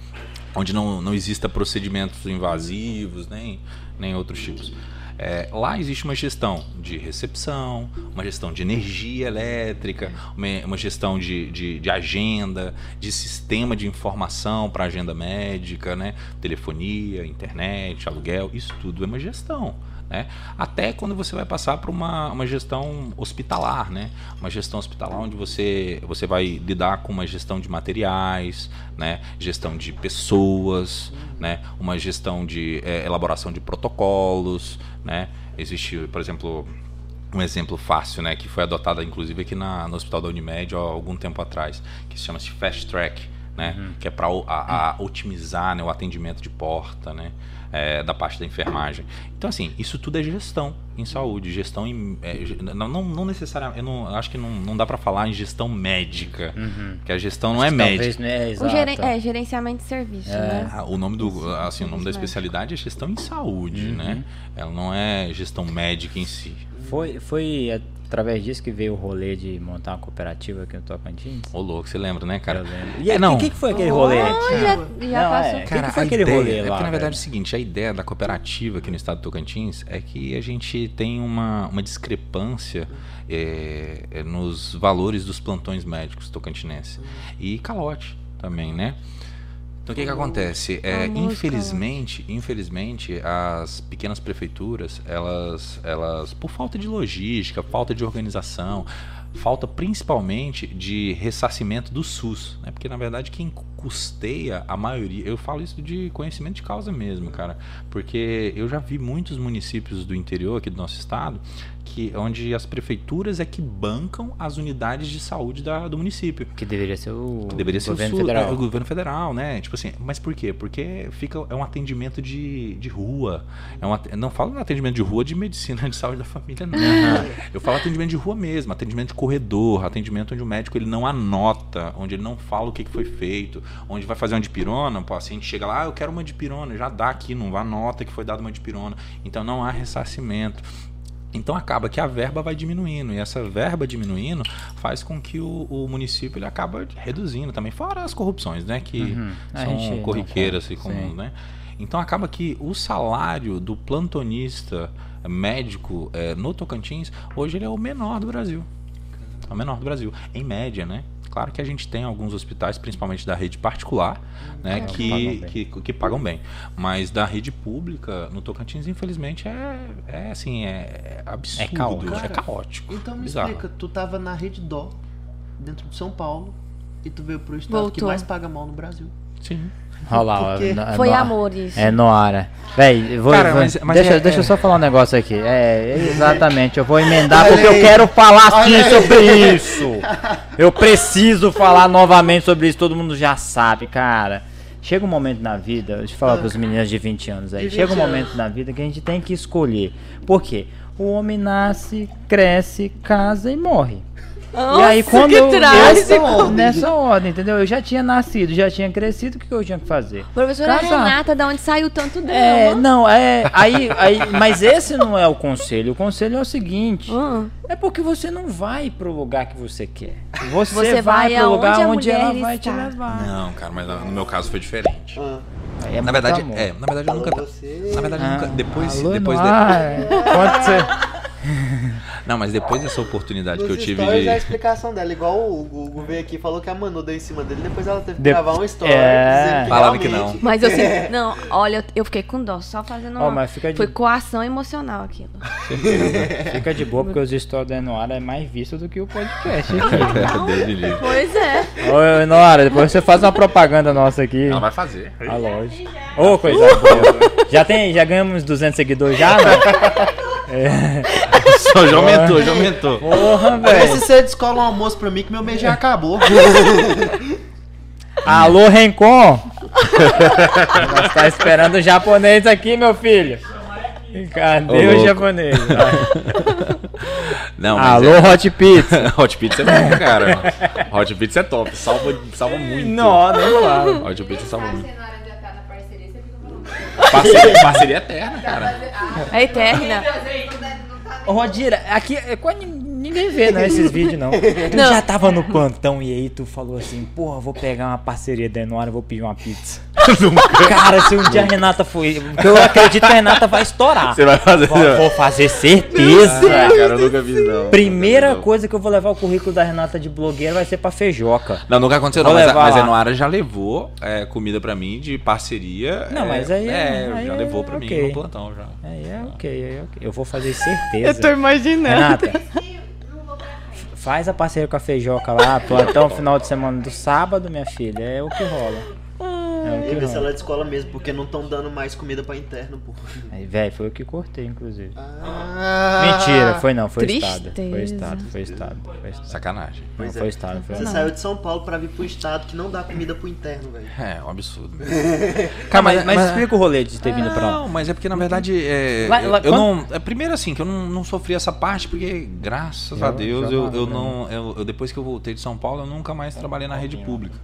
onde não, não exista procedimentos invasivos, nem, nem outros tipos. É, lá existe uma gestão de recepção, uma gestão de energia elétrica, uma, uma gestão de, de, de agenda, de sistema de informação para agenda médica, né? telefonia, internet, aluguel, isso tudo é uma gestão. Né? Até quando você vai passar para uma, uma gestão hospitalar, né? uma gestão hospitalar onde você, você vai lidar com uma gestão de materiais, né? gestão de pessoas, né? uma gestão de eh, elaboração de protocolos. Né? Existe, por exemplo, um exemplo fácil, né, que foi adotado inclusive aqui na, no Hospital da Unimed há algum tempo atrás, que se chama-se Fast Track, né, que é para otimizar né, o atendimento de porta, né, é, da parte da enfermagem. Então, assim, isso tudo é gestão em saúde, gestão em. é, não, não, não necessariamente. Eu não, acho que não, não dá para falar em gestão médica, porque a gestão não é médica. Talvez, né? O geren- é, gerenciamento de serviço, né? Ah, O nome do, assim, o nome da especialidade é gestão em saúde, né? Ela não é gestão médica em si. Foi, foi através disso que veio o rolê de montar uma cooperativa aqui no Tocantins? Ô louco, você lembra, né, cara? Eu lembro. E É, não. o que, que foi aquele rolê? Já, já Não, passou. é. Cara, que foi a aquele ideia, rolê é lá, porque, na verdade, é o seguinte, a ideia da cooperativa aqui no estado do Tocantins é que a gente tem uma, uma discrepância é, é, nos valores dos plantões médicos tocantinenses. E calote também, né? Então o que que acontece? É, famoso infelizmente, infelizmente, as pequenas prefeituras, elas, elas, por falta de logística, falta de organização, falta principalmente de ressarcimento do SUS, né? Porque na verdade quem custeia a maioria, eu falo isso de conhecimento de causa mesmo, cara, porque eu já vi muitos municípios do interior aqui do nosso estado que onde as prefeituras é que bancam as unidades de saúde da, do município. Que deveria ser o Que deveria ser governo o, federal. é, o governo federal, né? Tipo assim, mas por quê? Porque fica é um atendimento de, de rua. É um, não falo atendimento de rua de medicina de saúde da família, não. Eu falo atendimento de rua mesmo, atendimento de corredor, atendimento onde o médico ele não anota, onde ele não fala o que, que foi feito, onde vai fazer uma dipirona, o paciente chega lá, ah, eu quero uma dipirona, já dá aqui, não anota que foi dada uma dipirona. Então não há ressarcimento. Então acaba que a verba vai diminuindo e essa verba diminuindo faz com que o, o município ele acaba reduzindo também, fora as corrupções, né, que Uhum. São corriqueiras e comuns, né? Então acaba que o salário do plantonista médico eh, no Tocantins hoje ele é o menor do Brasil, é o menor do Brasil, em média, né? Claro que a gente tem alguns hospitais, principalmente da rede particular, né, É, pagam que, bem. que, que pagam bem. Mas da rede pública, no Tocantins, infelizmente, é, é assim, é, é absurdo. É caótico. É caótico. Então me bizarro. explica, tu tava na Rede Dó, dentro de São Paulo, e tu veio pro estado que Voltou. mais paga mal no Brasil. Sim. Olha lá, Porque no- Foi no- amor isso. É Noara. Véi, eu vou, Cara, vou- mas- mas deixa, é- deixa eu é- só falar um negócio aqui. É, exatamente, eu vou emendar porque eu quero falar sim sobre isso. Eu preciso falar novamente sobre isso, todo mundo já sabe, cara. Chega um momento na vida, deixa eu falar pros meninos de 20 anos aí. Chega um 20 momento na vida que a gente tem que escolher. Por quê? O homem nasce, cresce, casa e morre. E aí Nossa, quando que eu, trágico. eu nessa ordem, entendeu? Eu já tinha nascido, já tinha crescido, o que, eu tinha que fazer? Professora Casar. Renata, da onde saiu tanto drama? É, não, é. Aí, aí, mas esse não é o conselho. O conselho é o seguinte: Hum. é porque você não vai pro lugar que você quer. Você, Você vai, vai pro lugar onde ela mulher vai te está. levar. Não, cara, mas no meu caso foi diferente. Ah, é na verdade, amor. é, na verdade eu nunca. você. Na verdade, eu nunca. Ah, Depois, alô, depois de-. Pode ser. Não, mas depois dessa oportunidade Nos que eu tive de. é a explicação dela, igual o Hugo veio aqui e falou que a Manu deu em cima dele, depois ela teve que De- gravar um story É. que Falando que não. Mas eu sei. Não, olha, eu- fiquei com dó, só fazendo uma. mas fica de, Foi coação emocional aquilo. fica de boa, porque os stories da Enoara é mais visto do que o podcast me livre. Pois é. Ô, Enoara, depois você faz uma propaganda nossa aqui. Ela vai fazer. A loja. Ô, coisa boa. Já, tem, já ganhamos 200 seguidores já, né? Só já aumentou, já aumentou. Porra, velho. se você descola um almoço pra mim que meu mês já acabou. Alô, Rencon! Nós tá esperando o japonês aqui, meu filho. Cadê Ô, o louco. japonês? Não, mas Alô, é- Hot Pizza. Hot Pizza é bom, cara. Hot Pizza é top, salva, salva muito. Não, nem falo. Hot Pizza salva muito. na hora de estar na parceria, você fica falando. Parceria, parceria eterna, cara. É eterna. Rodira, aqui nin- ninguém vê, né, esses vídeos, não. Tu Não. já tava no plantão e aí tu falou assim, porra, vou pegar uma parceria da Enoara e vou pedir uma pizza. Cara, se um dia a Renata for... Porque eu acredito que a Renata vai estourar. Você vai fazer. Vou, vou fazer certeza. Ah, cara, eu nunca fiz, não. Primeira Nunca fiz, não. coisa que eu vou levar o currículo da Renata de blogueira vai ser pra feijoca. Não, nunca aconteceu, não. Vou Mas, a- mas a já levou é, comida pra mim de parceria. Não, é, mas aí é- É, aí já é levou pra mim no plantão já. Aí é ok, aí é ok. Eu vou fazer certeza. imaginando. Renata, faz a parceria com a feijoca lá, plantão final de semana do sábado, minha filha. É o que rola. É que Vê se rola. ela descola mesmo, porque não estão dando mais comida pra interno, pô. Aí, velho, foi o que cortei, inclusive. Ah. Mentira, foi não, foi estado. Foi Tristeza. estado, foi estado. Foi estado. Sacanagem. Não, Pois é. foi estado, foi Você não. saiu de São Paulo pra vir pro estado que não dá comida pro interno, velho. É, um absurdo. Cara, mas, mas explica o rolê de ter vindo pra lá. Não, mas é porque na verdade é, Lá- lá- eu quando- não. É, primeiro assim, que eu não, não sofri essa parte, porque graças Já- a Deus eu, eu não. Eu, eu- depois que eu voltei de São Paulo, eu nunca mais trabalhei na rede pública.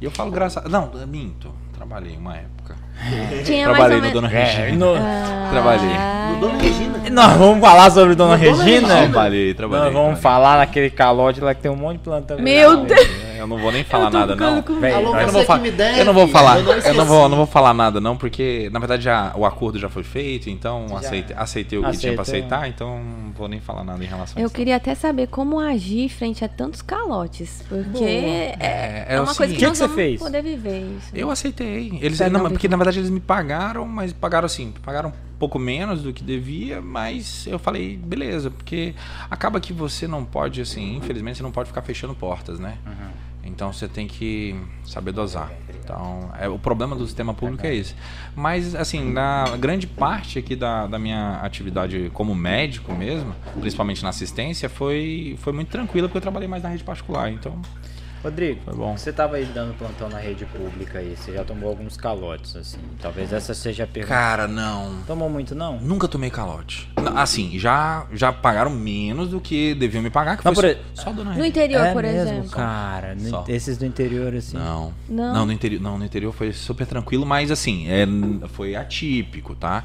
E eu falo graças a. Não, eu minto. Trabalhei uma época. Tinha Trabalhei no mais ou Dona menos. Regina. No- Trabalhei. No Dona Regina. Nós vamos falar sobre Dona Dona Regina? Regina. Trabalhei, trabalhei. Nós vamos trabalhei. falar naquele calote lá que tem um monte de plantão. Meu Deus. Eu não vou nem falar nada, não. Véi, Alô, nós- Eu não, você vou que deve, eu não vou falar, eu não eu vou, não vou falar nada não, porque na verdade já, o acordo já foi feito, então aceitei, aceitei o que tinha pra aceitar, então não vou nem falar nada em relação a Eu isso. queria até saber como agir frente a tantos calotes. Porque é, É, é é o uma coisa seguinte- que que nós que você vamos fez? poder viver isso. Eu aceitei. Eles, não, não, porque na verdade eles me pagaram, mas pagaram assim, pagaram um pouco menos do que devia, mas eu falei, beleza, porque acaba que você não pode, assim, infelizmente você não pode ficar fechando portas, né? Então você tem que saber dosar. Então, é, o problema do sistema público é esse. Mas, assim, na grande parte aqui da, da minha atividade como médico mesmo, principalmente na assistência, foi, foi muito tranquila, porque eu trabalhei mais na rede particular, então Rodrigo, foi bom. você tava aí dando plantão na rede pública aí, você já tomou alguns calotes, assim. Talvez essa seja a pergunta. Cara, não. Tomou muito, não? Nunca tomei calote. Assim, já, já pagaram menos do que deviam me pagar, que Não, foi por só, só dona No interior, é por mesmo, exemplo. cara. no- esses do interior, assim. Não. Não? Não, no interior, não, no interior foi super tranquilo, mas assim, é, foi atípico, tá?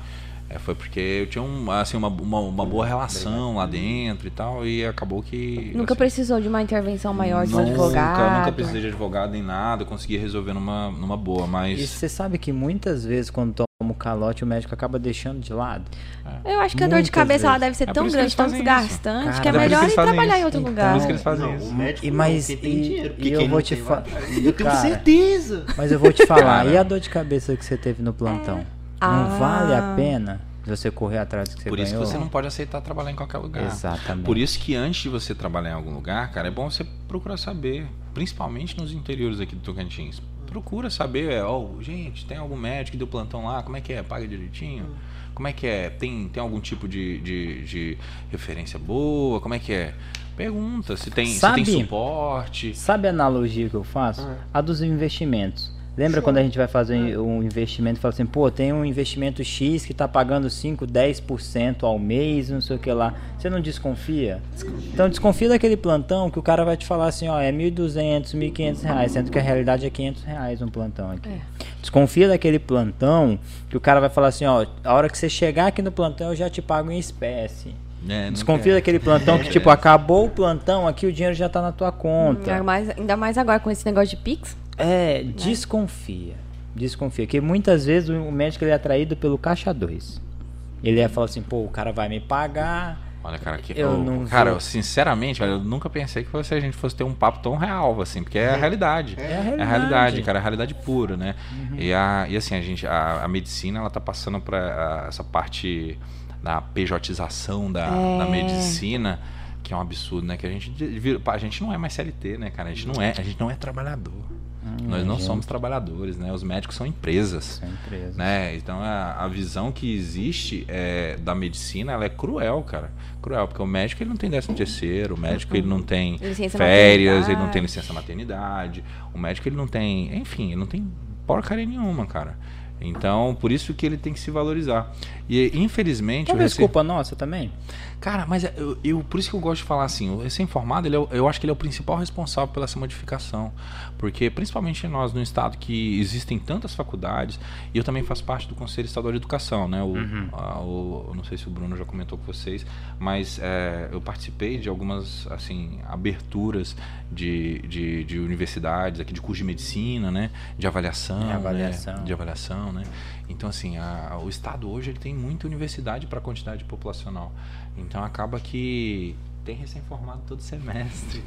É, foi porque eu tinha um, assim, uma, uma, uma boa relação lá dentro e tal, e acabou que. Nunca assim, precisou de uma intervenção maior de um nunca, advogado. Nunca precisei de advogado nem nada, eu consegui resolver numa, numa boa, E mas. você sabe que muitas vezes quando toma o calote, o médico acaba deixando de lado? Eu acho que a dor de cabeça ela vezes. deve ser É tão grande, tão desgastante, Cara, que é é melhor ir trabalhar em isso. outro Então, lugar. por isso que eles fazem Não, isso. o médico E não, mais- quem tem e- dinheiro. Porque e eu quem vou não te tem, fa- vai- Eu tenho certeza. Mas eu vou te falar, e a dor de cabeça que você teve no plantão? Não Ah. vale a pena você correr atrás do que você Por isso que ganhou? você não pode aceitar trabalhar em qualquer lugar. Exatamente. Por isso que antes de você trabalhar em algum lugar, cara, é bom você procurar saber, principalmente nos interiores aqui do Tocantins. Procura saber, é, ó, gente, tem algum médico que deu plantão lá, como é que é? Paga direitinho? Como é que é? Tem, tem algum tipo de, de, de referência boa? Como é que é? Pergunta se tem, se Sabe- tem suporte. Sabe a analogia que eu faço? A dos investimentos. Lembra quando a gente vai fazer um investimento e fala assim, pô, tem um investimento X que tá pagando 5, 10% ao mês, não sei o que lá. Você não desconfia? Então desconfia daquele plantão que o cara vai te falar assim, ó, é 1.200, 1.500 reais, sendo que a realidade é 500 reais um plantão aqui. Desconfia daquele plantão que o cara vai falar assim, ó, a hora que você chegar aqui no plantão eu já te pago em espécie. É, Desconfia daquele plantão que, tipo, acabou o plantão, aqui o dinheiro já tá na tua conta. Ainda mais, ainda mais agora com esse negócio de Pix. É, desconfia. Desconfia. Porque muitas vezes o médico ele é atraído pelo caixa 2. Ele ia falar assim, pô, o cara vai me pagar. Olha, cara, que, Eu não cara, eu, sinceramente, velho, eu nunca pensei que a gente fosse ter um papo tão real, assim, porque é a realidade. É a É a realidade. realidade, cara, é a realidade pura, né? E, a, e assim, a gente, a, a medicina, ela tá passando para essa parte da pejotização da, da medicina, que é um absurdo, né? Que a gente, a gente não é mais CLT, né, cara? A gente não é, a gente não é trabalhador. Nós não gente. somos trabalhadores, né? Os médicos são empresas São empresas. né? Então a, a visão que existe é, da medicina ela é cruel, cara. Cruel, porque o médico ele não tem décimo terceiro, o médico ele não tem Licença férias, ele não tem licença maternidade, o médico ele não tem, enfim, ele não tem porcaria nenhuma, cara. Então, por isso que ele tem que se valorizar. E infelizmente, Talvez recebi- culpa nossa também. Cara, mas eu, eu- por isso que eu gosto de falar assim, o recém-formado, é eu acho que ele é o principal responsável pela essa modificação. Porque, principalmente nós, no estado que existem tantas faculdades, e eu também faço parte do Conselho Estadual de Educação, né? O, a- o- não sei se o Bruno já comentou com vocês, mas é, eu participei de algumas, assim, aberturas de, de, de universidades, aqui de curso de medicina, né? De avaliação, De né? avaliação. de avaliação, né? Então, assim, a- o Estado hoje ele tem muita universidade para a quantidade populacional. Então, acaba que tem recém-formado todo semestre.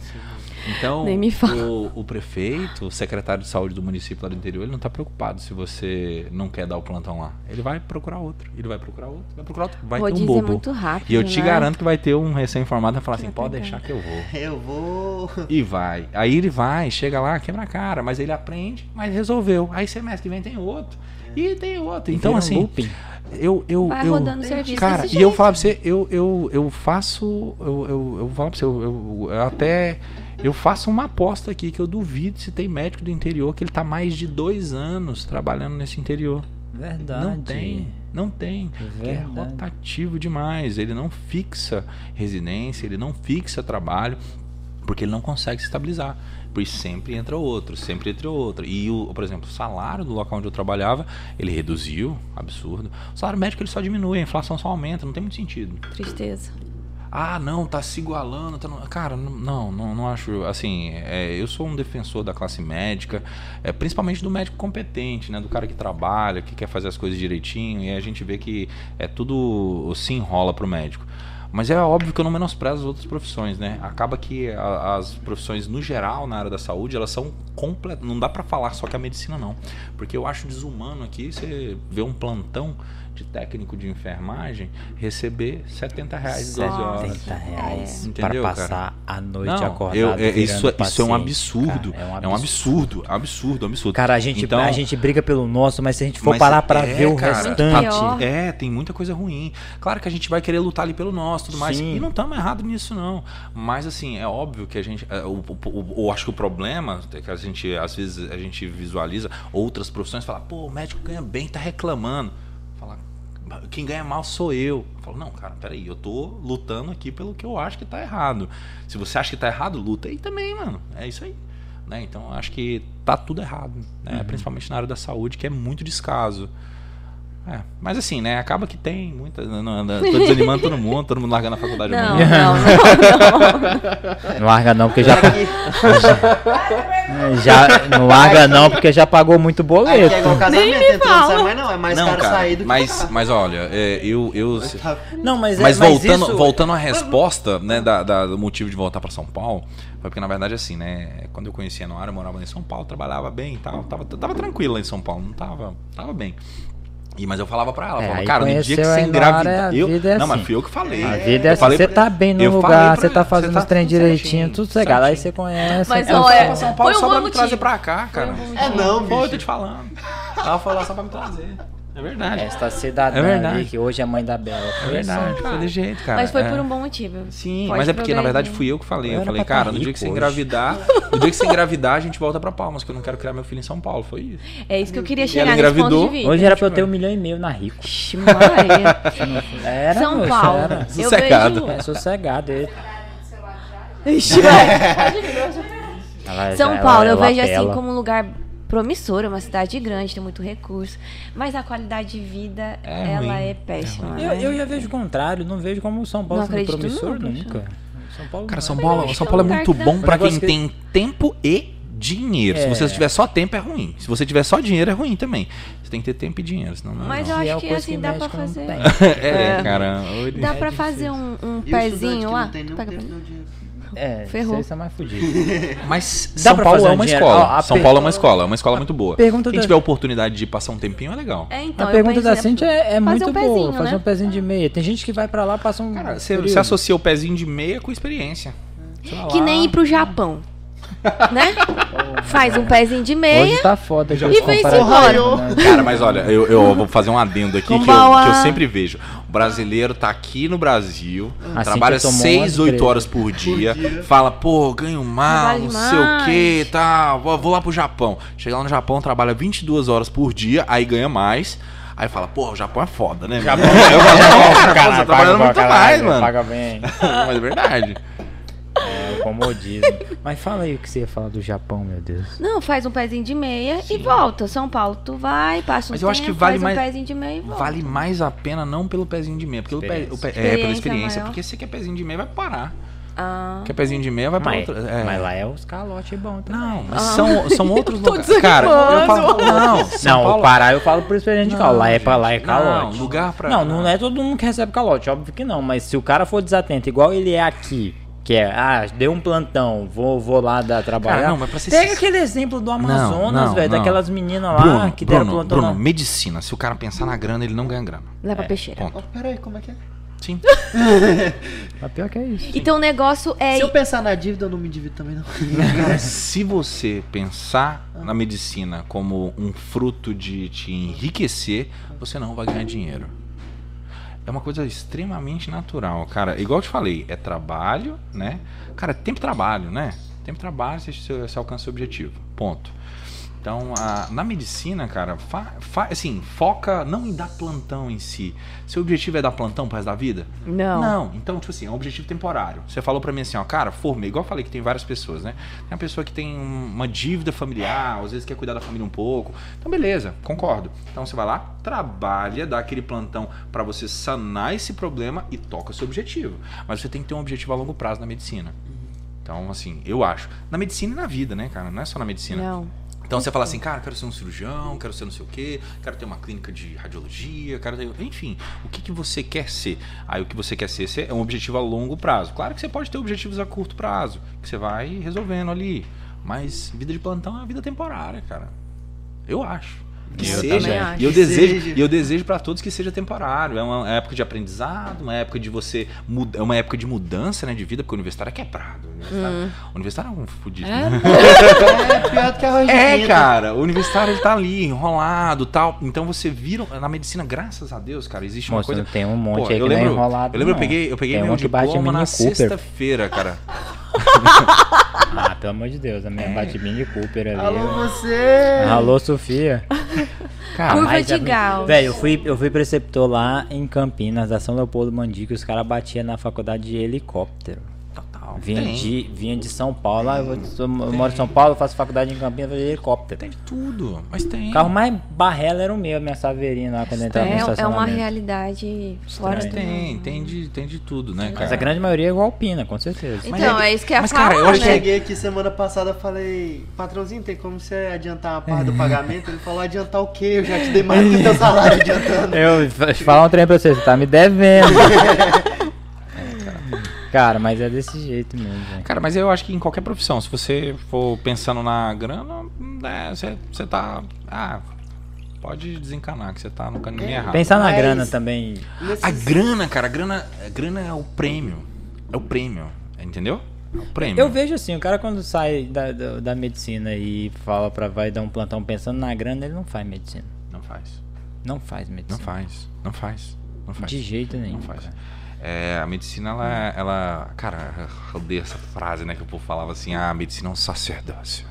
Então, Nem me fala. o, o prefeito, o secretário de saúde do município lá do interior, ele não está preocupado se você não quer dar o plantão lá. Ele vai procurar outro, ele vai procurar outro, vai procurar outro, vai ter um Rodízio bobo. é muito rápido, e eu te né? garanto que vai ter um recém-formado que vai falar assim, pode deixar que eu vou. Eu vou. E vai. Aí ele vai, chega lá, quebra a cara, mas ele aprende, mas resolveu. Aí semestre que vem tem outro. E tem outro. Então, um assim, looping. Eu, eu, Vai eu, rodando o serviço Cara, desse e eu falar pra você, eu, eu, eu faço. Eu, eu, eu falar pra você, eu, eu- eu até. Eu faço uma aposta aqui que eu duvido se tem médico do interior que ele tá mais de dois anos trabalhando nesse interior. Verdade. Não tem, não tem. É rotativo demais. Ele não fixa residência, ele não fixa trabalho, porque ele não consegue se estabilizar. Por isso sempre entra outro, sempre entra outro. E, o, por exemplo, o salário do local onde eu trabalhava, ele reduziu, absurdo. O salário médico ele só diminui, a inflação só aumenta, não tem muito sentido. Tristeza. Ah, não, tá se igualando. Tá no- Cara, não, não, não acho. Assim, é, eu sou um defensor da classe médica, é, principalmente do médico competente, né? Do cara que trabalha, que quer fazer as coisas direitinho, e a gente vê que é tudo se enrola pro médico. Mas é óbvio que eu não menosprezo as outras profissões, né? Acaba que a- as profissões, no geral, na área da saúde, elas são completas. Não dá pra falar só que a medicina, não. Porque eu acho desumano aqui você ver um plantão de técnico de enfermagem receber 70 reais 12 horas. 70 reais É. para passar cara? a noite Não, acordado. eu- é- isso, isso é um paciente. absurdo. Cara, é um absurdo, absurdo, absurdo. Cara, a gente, Então- a gente briga pelo nosso, mas se a gente for parar pra é, ver o cara, restante. pior. É, tem muita coisa ruim. Claro que a gente vai querer lutar ali pelo nosso, tudo mais. Sim. E não estamos errados nisso, não. Mas assim, é óbvio que a gente. é, eu acho que o problema é que a gente, às vezes, a gente visualiza outras profissões e fala, pô, o médico ganha bem, tá reclamando. Quem ganha mal sou eu. Eu falo, não, cara, peraí, eu tô lutando aqui pelo que eu acho que tá errado. Se você acha que tá errado, luta aí também, mano. É isso aí. Né? Então eu acho que tá tudo errado, né? Uhum. principalmente na área da saúde, que é muito descaso. É, mas assim, né? Acaba que tem muita. Não, não, não, tô desanimando todo mundo, todo mundo largando a faculdade Não, amanhã. não, não, não. Não larga não, porque já. já não larga não, porque já pagou muito Aqui é boleto. igual casamento, entrou não sai mais não. É mais não, caro cara, sair do que mas, mas olha, é, eu. eu Tá- Não, mas, é- mas mas voltando, isso- voltando à resposta, né, da, da- do motivo de voltar para São Paulo, foi porque na verdade assim, né, quando eu conhecia a Noara, eu morava em São Paulo, trabalhava bem e tal, tava, tava tranquilo lá em São Paulo, não tava, tava bem. E, mas eu falava pra ela, É, falava, cara, no dia que conheceu você engravidar. Eu, vida é não, mas assim. fui eu que falei. A vida é assim, você pra- tá bem no lugar, você tá fazendo você os trem direitinho, tudo cegado. Aí você conhece. Mas Ela não, foi é- pra São Paulo um só pra me trazer pra cá, cara. É não, Foi, eu tô bicho. te falando. Ela foi lá só pra me trazer. É verdade. Esta cidadã É verdade. ali, que hoje é mãe da Bela. É verdade, foi de jeito, cara. Mas foi é. por um bom motivo. Sim, Pode mas é porque na verdade fui eu que falei. Eu Eu, falei, cara, tá no dia que você hoje. engravidar, no dia que você engravidar, a gente volta pra Palmas, que eu não quero criar meu filho em São Paulo. Foi isso. É isso que eu queria chegar nesse ponto engravidou. de vista. Hoje era pra eu ter um milhão e meio na Rico. Ixi. Era, São moço, Paulo. Era. Eu Sossegado. vejo... É sossegado. ele- Ixi, São Paulo, ela- eu vejo assim como um lugar promissor, é uma cidade grande, tem muito recurso, mas a qualidade de vida, É ela ruim, é péssima. Eu, né? eu já vejo o contrário, não vejo como São Paulo Não sendo promissor não, nunca. São Paulo Cara, não São é. Paulo, São Paulo é é muito bom negócio quem que- tem tempo e dinheiro. Se É. você tiver só tempo, é ruim. Se você tiver só dinheiro, é ruim também. Você tem que ter tempo e dinheiro, senão não. Mas não. eu é acho que assim que dá pra fazer. É, É. cara. Dá pra fazer um, um pezinho lá. Não tem Pega tempo, pra- nem dinheiro. É, Ferrou. vocês são mais fudidos. Mas Dá São pra Paulo fazer é um uma dinheiro. escola. Ó, a São per- Paulo é uma escola, é uma escola muito boa. pergunta Quem da- tiver a oportunidade de passar um tempinho é legal. É, então, a eu pergunta da né, Cintia é, é muito um boa. pezinho, fazer né? um pezinho de meia. Tem gente que vai pra lá passa um. Cara, você, período. você associa o pezinho de meia com experiência. Vai Que lá, nem ir pro Japão. né? Faz um pezinho de meia. Hoje tá foda. já E vem-se embora. né? Cara, mas olha, eu, eu vou fazer um adendo aqui que eu, que eu sempre vejo. Brasileiro tá aqui no Brasil, A trabalha Cintia tomou 6, umas 8 presas. horas por dia, fala, pô, ganho mal, Trabalho não sei o que, tá, vou, vou lá pro Japão. Chega lá no Japão, trabalha 22 horas por dia, aí ganha mais. Aí fala, pô, o Japão é foda, né? Japão, eu falo, "Nossa, Caralho, você tá trabalhando paga muito pra mais, caralho, mano. Paga bem. Mas é verdade. É, o comodismo. Mas fala aí o que você ia falar do Japão, meu Deus. Não, faz um pezinho de meia e volta. São Paulo, tu vai, passa um Mas eu acho tempo, que vale faz mais- um pezinho de meia e volta. Vale mais a pena não pelo pezinho de meia, porque o pé, o pé- é, pela Experiência maior. Porque se você quer pezinho de meia, vai parar. Ah, Quer pezinho de meia, vai pra Mas, outra. é. mas lá é os calotes bons também. Não, mas Ah. são, são outros lugares. Cara, eu falo. Não, São não, Paulo- o Pará eu falo por experiência de calo. Lá é pra lá é calote. Não, lugar pra. Não, não é todo mundo que recebe calote, óbvio que não. Mas se o cara for desatento, igual ele é aqui, que é, ah, deu um plantão, vou, vou lá dar trabalhar. Cara, não, mas pra ser Pega aquele exemplo do Amazonas, velho, daquelas meninas lá Bruno, que deram Bruno, plantão. Bruno, na- medicina. Se o cara pensar na grana, ele não ganha grana. leva peixeira. Ponto. Ó, pera aí, como é que é? Sim. Mas pior que é isso. Então o negócio é. Se eu pensar na dívida, eu não me divido também, não. Se você pensar na medicina como um fruto de te enriquecer, você não vai ganhar dinheiro. É uma coisa extremamente natural, cara. Igual eu te falei, é trabalho, né? Cara, é tempo trabalho, né? Tempo trabalho, você, você alcança o objetivo. Ponto. Então, a- na medicina, cara, fa, fa- assim, foca não em dar plantão em si. Seu objetivo é dar plantão pro resto da vida? Não. Não, então, tipo assim, é um objetivo temporário. Você falou pra mim assim, ó, cara, formei, igual eu falei que tem várias pessoas, né? Tem uma pessoa que tem um- uma dívida familiar, às vezes quer cuidar da família um pouco. Então, beleza, concordo. Então você vai lá, trabalha, dá aquele plantão pra você sanar esse problema e toca o seu objetivo. Mas você tem que ter um objetivo a longo prazo na medicina. Então, assim, eu acho. Na medicina e na vida, né, cara? Não é só na medicina. Não. Então você fala assim, cara, quero ser um cirurgião, quero ser não sei o quê, quero ter uma clínica de radiologia, quero ter. Enfim, o que, que você quer ser? Aí o que você quer ser é um objetivo a longo prazo. Claro que você pode ter objetivos a curto prazo, que você vai resolvendo ali. Mas vida de plantão é uma vida temporária, cara. Eu acho. Que Eu seja. também. E eu Que desejo, seja. e eu desejo para todos que seja temporário. É uma época de aprendizado, uma época de você muda, é uma época de mudança, né, de vida, porque o universitário é quebrado. O universitário, o universitário é um fudido. né? É pior do que de É, cara, o universitário ele tá ali, enrolado tal. Então você vira. Na medicina, graças a Deus, cara, existe uma Moço, coisa. não tem um monte Pô, aí que eu não é lembro, enrolado. eu lembro, eu não. peguei, eu peguei Tem meu um diploma na sexta-feira, cara. Ah, pelo amor de Deus, a minha bate Mini Cooper ali. Alô, você! Alô, Sofia. Cara, Curva de minha- Gauss. Velho, eu fui, eu fui preceptor lá em Campinas, da São Leopoldo Mandique, os caras batiam na faculdade de helicóptero. Total. Vinha Tem. de, vinha de São Paulo, ah, eu, eu moro em São Paulo, faço faculdade em Campinas, eu helicóptero. Tem de tudo, mas tem. O carro mais barrela era o meu, a minha saveirinha lá quando eu entrava no É, é uma estacionamento. realidade fora Mas do tem, tem de, tem de tudo, né, cara? Mas a grande maioria é igual Alpina, com certeza. Então, é isso que é a mas, cara, eu que- cheguei aqui semana passada falei, patrãozinho, tem como você adiantar a parte do pagamento? Ele falou, adiantar o quê? Eu já te dei mais do que teu salário adiantando. Eu vou te falar um trem pra você, você tá me devendo. Cara, mas é desse jeito mesmo, velho. Cara, mas eu acho que em qualquer profissão, se você for pensando na grana, né, você, você tá. Ah, pode desencanar que você tá no caminho errado. Pensar na Mas- grana também. Nesses- A grana, cara, a grana, a grana é o prêmio. É o prêmio, entendeu? É o prêmio. Eu vejo assim, o cara quando sai da, da, da medicina e fala pra vai dar um plantão pensando na grana, ele não faz medicina. Não faz. Não faz medicina. Não faz, não faz, não faz. De jeito nenhum. Não faz. cara. É, a medicina, ela, ela. Cara, eu odeio essa frase, né? Que o povo falava assim: ah, a medicina é um sacerdócio.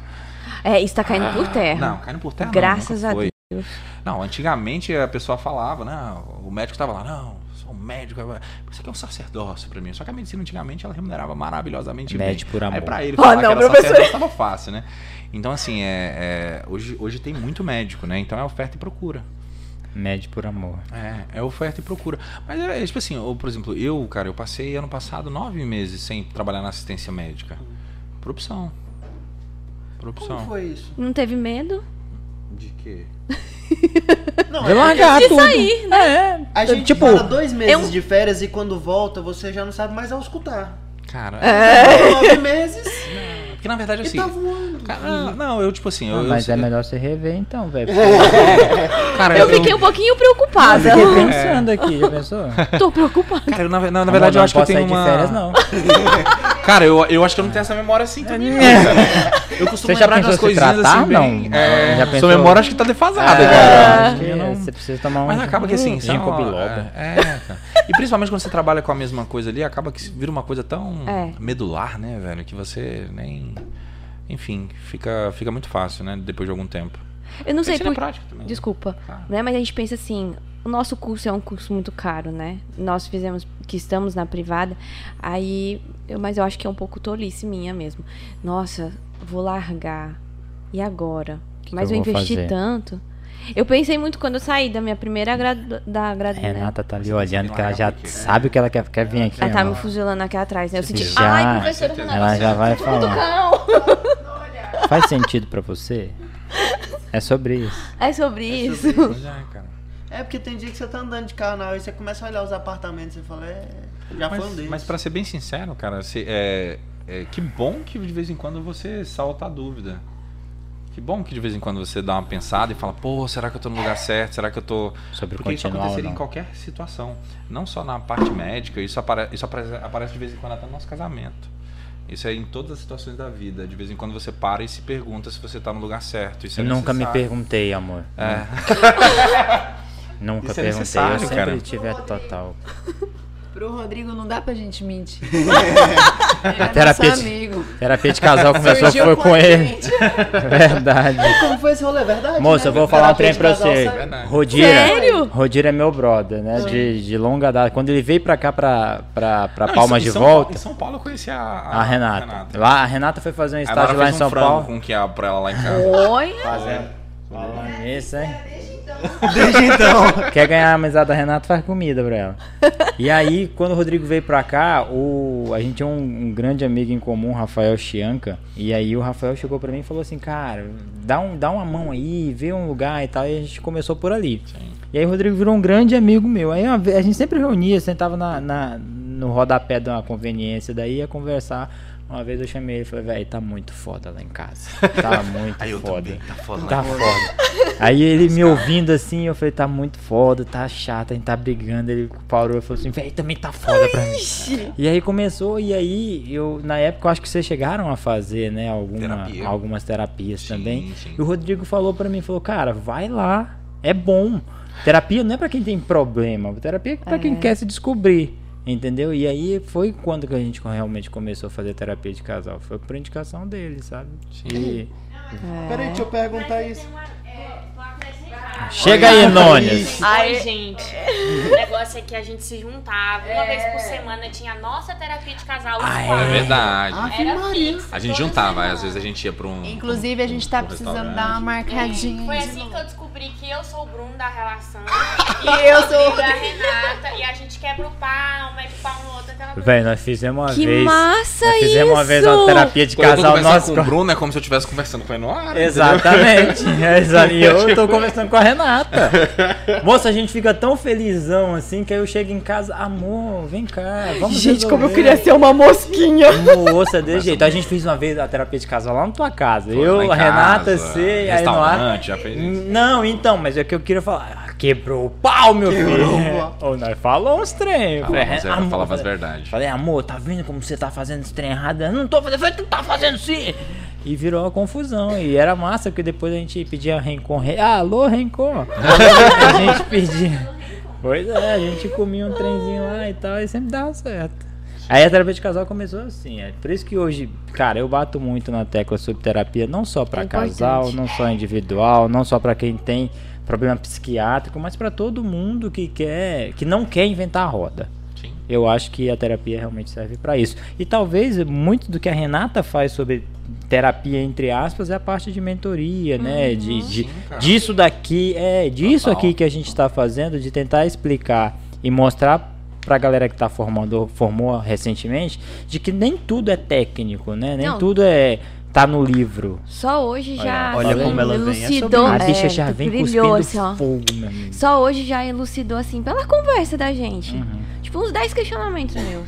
É, isso tá caindo por terra. Não, caindo por terra. não, Graças nunca a. Deus. Não, antigamente a pessoa falava, não, o médico tava lá, não, sou um médico, isso aqui é um sacerdócio pra mim. Só que a medicina antigamente ela remunerava maravilhosamente Mede bem. por amor. Aí pra ele Oh, falar não, que era professor. sacerdócio tava fácil, né? Então assim, é, é, hoje, hoje tem muito médico, né? Então é oferta e procura. Mede por amor. É, é oferta e procura. Mas é, é tipo assim, ou, por exemplo, eu, cara, eu passei ano passado nove meses sem trabalhar na assistência médica. Por opção. Por opção. Como foi isso? Não teve medo? De quê? Não, é largar De tudo. sair, É, a gente tipo, fala dois meses eu- de férias e quando volta você já não sabe mais ao escutar. Cara, Nove meses porque na verdade assim. tá voando. Cara, não, não, eu tipo assim, eu, Ah, eu- mas é eu- melhor você rever então, velho. cara, Eu fiquei um pouquinho Eu preocupada. fiquei pensando aqui, já pensou? Tô preocupada. Cara, eu, na, na- na verdade eu não acho que eu tenho sair uma. de férias, não. Cara, eu, eu acho que eu não tenho essa memória assim também. não, É. cara. Eu costumo Você já lembrar pensou se coisinhas tratar? assim bem. Não. É, Já sua pensou? memória acho que tá defasada, É, cara. acho que Eu não- Você precisa tomar um. Mas acaba que assim, são, ginkgo biloba. é, é, cara. E principalmente quando você trabalha com a mesma coisa ali, acaba que vira uma coisa tão É. medular, né, velho, que você nem enfim, fica fica muito fácil, né, depois de algum tempo. Eu não sei Medicina por. prática também. Desculpa. Tá. Né? Mas a gente pensa assim, o nosso curso é um curso muito caro, né? Nós fizemos, que estamos na privada, aí, eu, mas eu acho que é um pouco tolice minha mesmo. Nossa, vou largar. E agora? Que mas que eu, eu investi fazer? tanto. Eu pensei muito quando eu saí da minha primeira gradu... da gradu... né? Renata tá ali olhando que ela já sabe o que ela quer, quer vir aqui. Ela tá me fuzilando aqui atrás, né? Eu senti, Já, ai, professora Renata, ela já vai falar. Faz sentido pra você? É sobre isso. É sobre isso. É, cara. É porque tem dia que você tá andando de carro na rua e você começa a olhar os apartamentos e você fala, é, já foi um Mas, deles. mas para ser bem sincero, cara, se- é, é, que bom que de vez em quando você salta a dúvida. Que bom que de vez em quando você dá uma pensada e fala, pô, será que eu tô no lugar certo? Será que eu tô. Sobre Porque isso aconteceria em qualquer situação. Não só na parte médica, isso, apare... isso aparece, aparece de vez em quando até no nosso casamento. Isso é em todas as situações da vida. De vez em quando você para e se pergunta se você tá no lugar certo. Isso Eu é nunca me necessário. perguntei, amor. É. Nunca Isso é perguntei. necessário, eu sempre cara. tive a total. Pro Rodrigo não dá pra gente mentir. ele é Terapia nosso de- amigo. Terapia de casal conversou Surgiu foi com a ele. Verdade. Como foi esse rolê? É verdade? Moça, né? eu vou falar um trem pra você. sabe? Rodira. Sério? Rodira é meu brother, né? De, de longa data. Quando ele veio pra cá, pra, pra, pra Não, Palmas em de São volta, Paulo- em São Paulo eu conheci a, a Renata. Lá, a Renata foi fazer um estágio lá em um São Paulo. com quiabo pra ela lá em casa. Oi? Fazendo. Falando nisso, hein? Desde então. Quer ganhar a amizade da Renata, faz comida pra ela. E aí, quando o Rodrigo veio pra cá, o, a gente tinha um, um grande amigo em comum, Rafael Chianca. E aí o Rafael chegou pra mim e falou assim, cara, dá, um, dá uma mão aí, vê um lugar e tal. E a gente começou por ali. E aí o Rodrigo virou um grande amigo meu. Aí a gente sempre reunia, sentava na, na- no rodapé de uma conveniência, daí ia conversar. Uma vez eu chamei ele e falei, velho, tá muito foda lá em casa. Tá muito Aí foda. também, tá foda. Tá foda. Aí ele me ouvindo assim, eu falei, tá muito foda, tá chato, a gente tá brigando. Ele parou e falou assim, velho, também tá foda pra mim. E aí começou, e aí eu, na época, eu acho que vocês chegaram a fazer, né, alguma, Terapia. algumas terapias Sim, também. sim. E o Rodrigo falou pra mim, falou, cara, vai lá, é bom. Terapia não é pra quem tem problema, terapia é pra quem quer se descobrir. Entendeu? E aí foi quando que a gente realmente começou a fazer terapia de casal. Foi por indicação dele, sabe? E... Peraí, deixa eu perguntar isso. Chega aí, Nônias. Ai, gente. O negócio é que a gente se juntava. Uma vez por semana tinha a nossa terapia de casal. Ah, é? É verdade. Ave Era. A gente juntava, semana. às vezes a gente ia pra um. Inclusive, a gente tá um precisando dar uma marcadinha. Foi de assim que eu descobri que eu sou o Bruno da relação. E eu sou o da Renata. E a gente quebra o pau, mete o pau no outro. Véi, nós fizemos uma Que vez. massa nós fizemos uma vez isso! uma terapia de Quando casal nosso. com o Bruno é como se eu estivesse conversando com ele no ar. Exatamente. É, exa- e eu tô conversando com a Renata. Moça, a gente fica tão felizão assim que aí eu chego em casa, amor, vem cá, vamos Gente, como eu resolver." queria ser uma mosquinha. Moça, desse jeito. A gente fez uma vez a terapia de casal lá na tua casa. Foi eu, a Renata, casa, você, aí no ar. restaurante, já fez isso. Não, então, mas é que eu queria falar. Ah, Quebrou o pau, meu filho. Ou nós falou uns trem. Eu falei, Falava, "Amor", falava as verdades. Falei, amor, tá vendo como você tá fazendo esse trem errado? Eu não tô fazendo. Eu falei, tu tá fazendo sim. E virou uma confusão. E era massa, porque depois a gente pedia Rencon. Re... Ah, alô, Rencon! a gente pedia. Pois é, a gente comia um trenzinho lá e tal, e sempre dava certo. Aí a terapia de casal começou assim, é por isso que hoje, cara, eu bato muito na tecla sobre terapia, não só pra É casal, não só individual, não só pra quem tem problema psiquiátrico, mas pra todo mundo que quer, que não quer inventar a roda. Sim. Eu acho que a terapia realmente serve pra isso. E talvez muito do que a Renata faz sobre terapia entre aspas é a parte de mentoria, né? De, de- Sim, disso daqui, é disso Total. aqui que a gente está fazendo, de tentar explicar e mostrar pra galera que tá formando, formou recentemente, de que nem tudo é técnico, né? Nem Não. tudo é tá no livro. Só hoje já olha assim, como ela vem, é elucidou. A bicha é, já vem brilhou, cuspindo assim, fogo, meu amigo. Só hoje já elucidou, assim, pela conversa da gente. Uhum. Tipo, uns 10 questionamentos meus.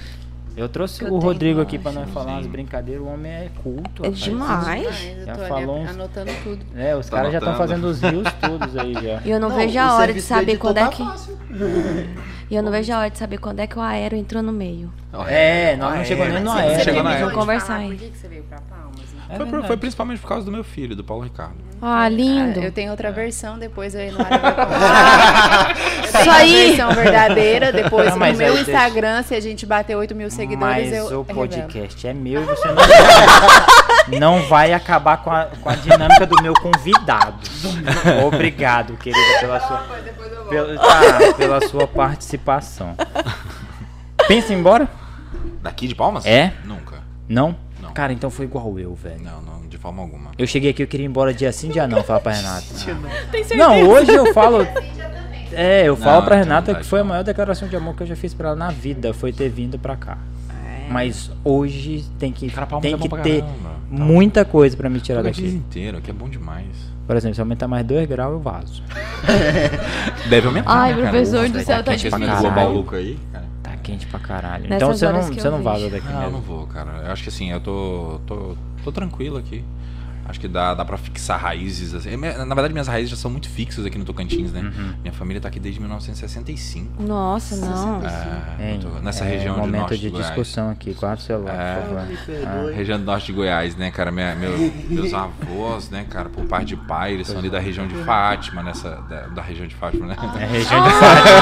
Eu trouxe eu o Rodrigo aqui pra nós falar umas brincadeiras. O homem é culto. É rapaz. demais. Eu Já falou uns- anotando tudo. É, os Tá caras já estão fazendo os rios todos aí já. E eu não, Não, vejo a hora de saber quando é tá que. fácil. E eu não vejo a hora de saber quando é que o Aero entrou no meio. É, nós não chegou nem no chegou na era. de Conversar aí. Por que você veio pra Palmas? É foi principalmente por causa do meu filho, do Paulo Ricardo. Ah, lindo. Ah, eu tenho outra versão, depois. Eu tenho Isso a aí. versão verdadeira, depois Não, no meu aí deixa- Instagram, se a gente bater 8 mil seguidores, Mas eu o revelo. podcast é meu e você não vai, não vai acabar com a, com a dinâmica do meu convidado. Obrigado, querida, pela sua, pela, tá, pela sua participação. Pensa em ir embora? Daqui de Palmas? É? Nunca. Não? Não. Cara, então foi igual eu, velho. Não, não, de forma alguma. Eu cheguei aqui, eu queria ir embora dia sim, dia não, falar pra Renata. Tem certeza? Não, hoje eu falo. É, eu falo Não, pra não Renata que foi a maior declaração de amor que eu já fiz pra ela na vida, foi ter vindo pra cá. É. Mas hoje tem que, Cara, tem é que ter caramba. muita coisa pra me tirar Todo dia daqui. inteiro, aqui é bom demais. Por exemplo, se aumentar mais 2 graus, eu vazo. Deve aumentar, Ai, né, professor do tá céu, tá quente esse difícil. global louco aí, cara. Tá quente pra caralho. Nessas então você não, que você não vaza daqui Não, eu não mesmo. vou, cara. Eu acho que assim, eu tô, tô, tô tranquilo aqui. Acho que dá, dá pra fixar raízes. Assim. É, Na verdade, minhas raízes já são muito fixas aqui no Tocantins, né? Uhum. Minha família tá aqui desde 1965. Nossa, não. É, eu tô nessa é região de momento norte de Goiás. discussão aqui, quatro celular, É. por favor. Ah. Região do norte de Goiás, né, cara? Minha- meu- meus avós, né, cara, por parte de pai, eles são ali da região de Fátima, nessa. Da, da região de Fátima, né? É região de Fátima.